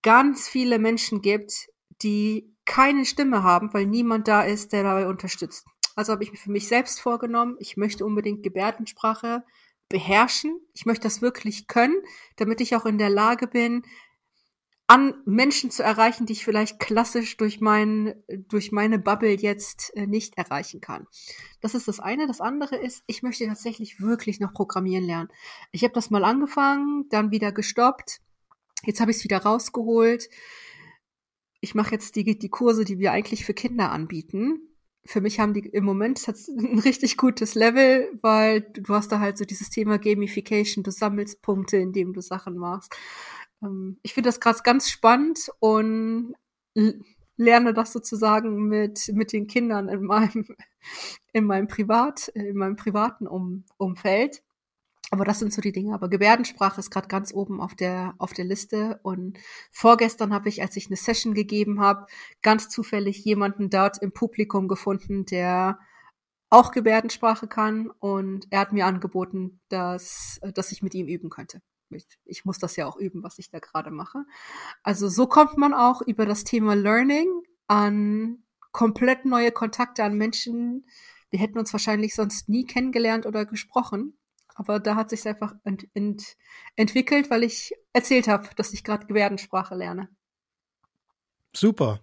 B: ganz viele Menschen gibt, die keine Stimme haben, weil niemand da ist, der dabei unterstützt. Also habe ich mir für mich selbst vorgenommen, ich möchte unbedingt Gebärdensprache beherrschen. Ich möchte das wirklich können, damit ich auch in der Lage bin, an Menschen zu erreichen, die ich vielleicht klassisch durch mein, durch meine Bubble jetzt äh, nicht erreichen kann. Das ist das eine. Das andere ist, ich möchte tatsächlich wirklich noch programmieren lernen. Ich habe das mal angefangen, dann wieder gestoppt. Jetzt habe ich es wieder rausgeholt. ich mache jetzt die, die Kurse, die wir eigentlich für Kinder anbieten. Für mich haben die im Moment ein richtig gutes Level, weil du hast da halt so dieses Thema Gamification, du sammelst Punkte, indem du Sachen machst. Ähm, ich finde das gerade ganz spannend und lerne das sozusagen mit, mit den Kindern in meinem, in meinem Privat, in meinem privaten um, Umfeld. Aber das sind so die Dinge. Aber Gebärdensprache ist gerade ganz oben auf der, auf der Liste. Und vorgestern habe ich, als ich eine Session gegeben habe, ganz zufällig jemanden dort im Publikum gefunden, der auch Gebärdensprache kann. Und er hat mir angeboten, dass, dass ich mit ihm üben könnte. Ich, ich muss das ja auch üben, was ich da gerade mache. Also so kommt man auch über das Thema Learning an komplett neue Kontakte an Menschen. Wir hätten uns wahrscheinlich sonst nie kennengelernt oder gesprochen. Aber da hat sich einfach ent, ent, entwickelt, weil ich erzählt habe, dass ich gerade Gebärdensprache lerne.
A: Super.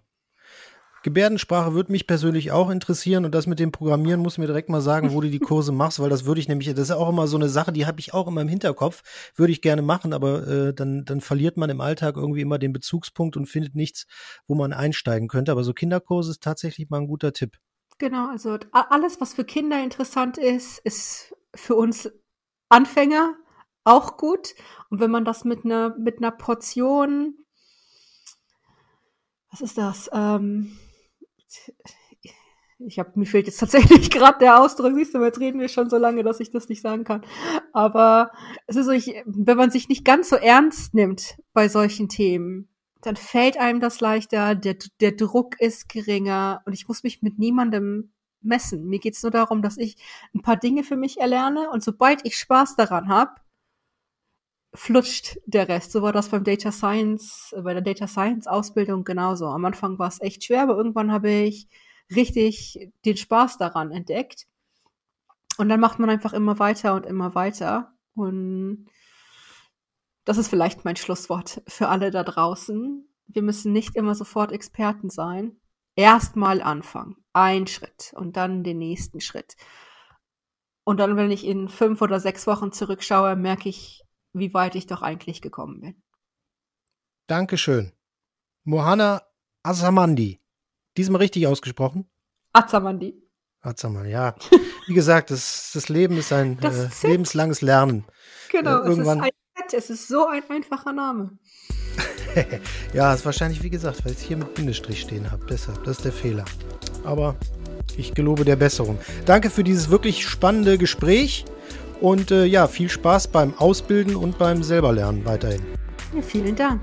A: Gebärdensprache würde mich persönlich auch interessieren und das mit dem Programmieren muss mir direkt mal sagen, wo du die Kurse machst, weil das würde ich nämlich, das ist auch immer so eine Sache, die habe ich auch immer im Hinterkopf, würde ich gerne machen, aber äh, dann, dann verliert man im Alltag irgendwie immer den Bezugspunkt und findet nichts, wo man einsteigen könnte. Aber so Kinderkurse ist tatsächlich mal ein guter Tipp.
B: Genau, also alles, was für Kinder interessant ist, ist für uns Anfänger auch gut. Und wenn man das mit einer mit einer Portion, was ist das? Ähm, ich habe mir fehlt jetzt tatsächlich gerade der Ausdruck. Siehst du, jetzt reden wir schon so lange, dass ich das nicht sagen kann. Aber es ist so, ich, wenn man sich nicht ganz so ernst nimmt bei solchen Themen, dann fällt einem das leichter. Der, der Druck ist geringer und ich muss mich mit niemandem messen. Mir geht's nur darum, dass ich ein paar Dinge für mich erlerne und sobald ich Spaß daran habe, flutscht der Rest. So war das beim Data Science, bei der Data Science Ausbildung genauso. Am Anfang war es echt schwer, aber irgendwann habe ich richtig den Spaß daran entdeckt. Und dann macht man einfach immer weiter und immer weiter. Und das ist vielleicht mein Schlusswort für alle da draußen. Wir müssen nicht immer sofort Experten sein. Erstmal anfangen ein Schritt und dann den nächsten Schritt. Und dann, wenn ich in fünf oder sechs Wochen zurückschaue, merke ich, wie weit ich doch eigentlich gekommen bin.
A: Dankeschön. Mohana Azamandi. Diesmal richtig ausgesprochen?
B: Azamandi.
A: Azamandi, ja. Wie gesagt, das, das Leben ist ein äh, lebenslanges Lernen.
B: Genau, äh, irgendwann es ist ein es ist so ein einfacher Name.
A: ja, ist wahrscheinlich, wie gesagt, weil ich es hier mit Bindestrich stehen habe. Deshalb, das ist der Fehler aber ich gelobe der Besserung. Danke für dieses wirklich spannende Gespräch und äh, ja, viel Spaß beim Ausbilden und beim Selberlernen weiterhin.
B: Ja, vielen Dank.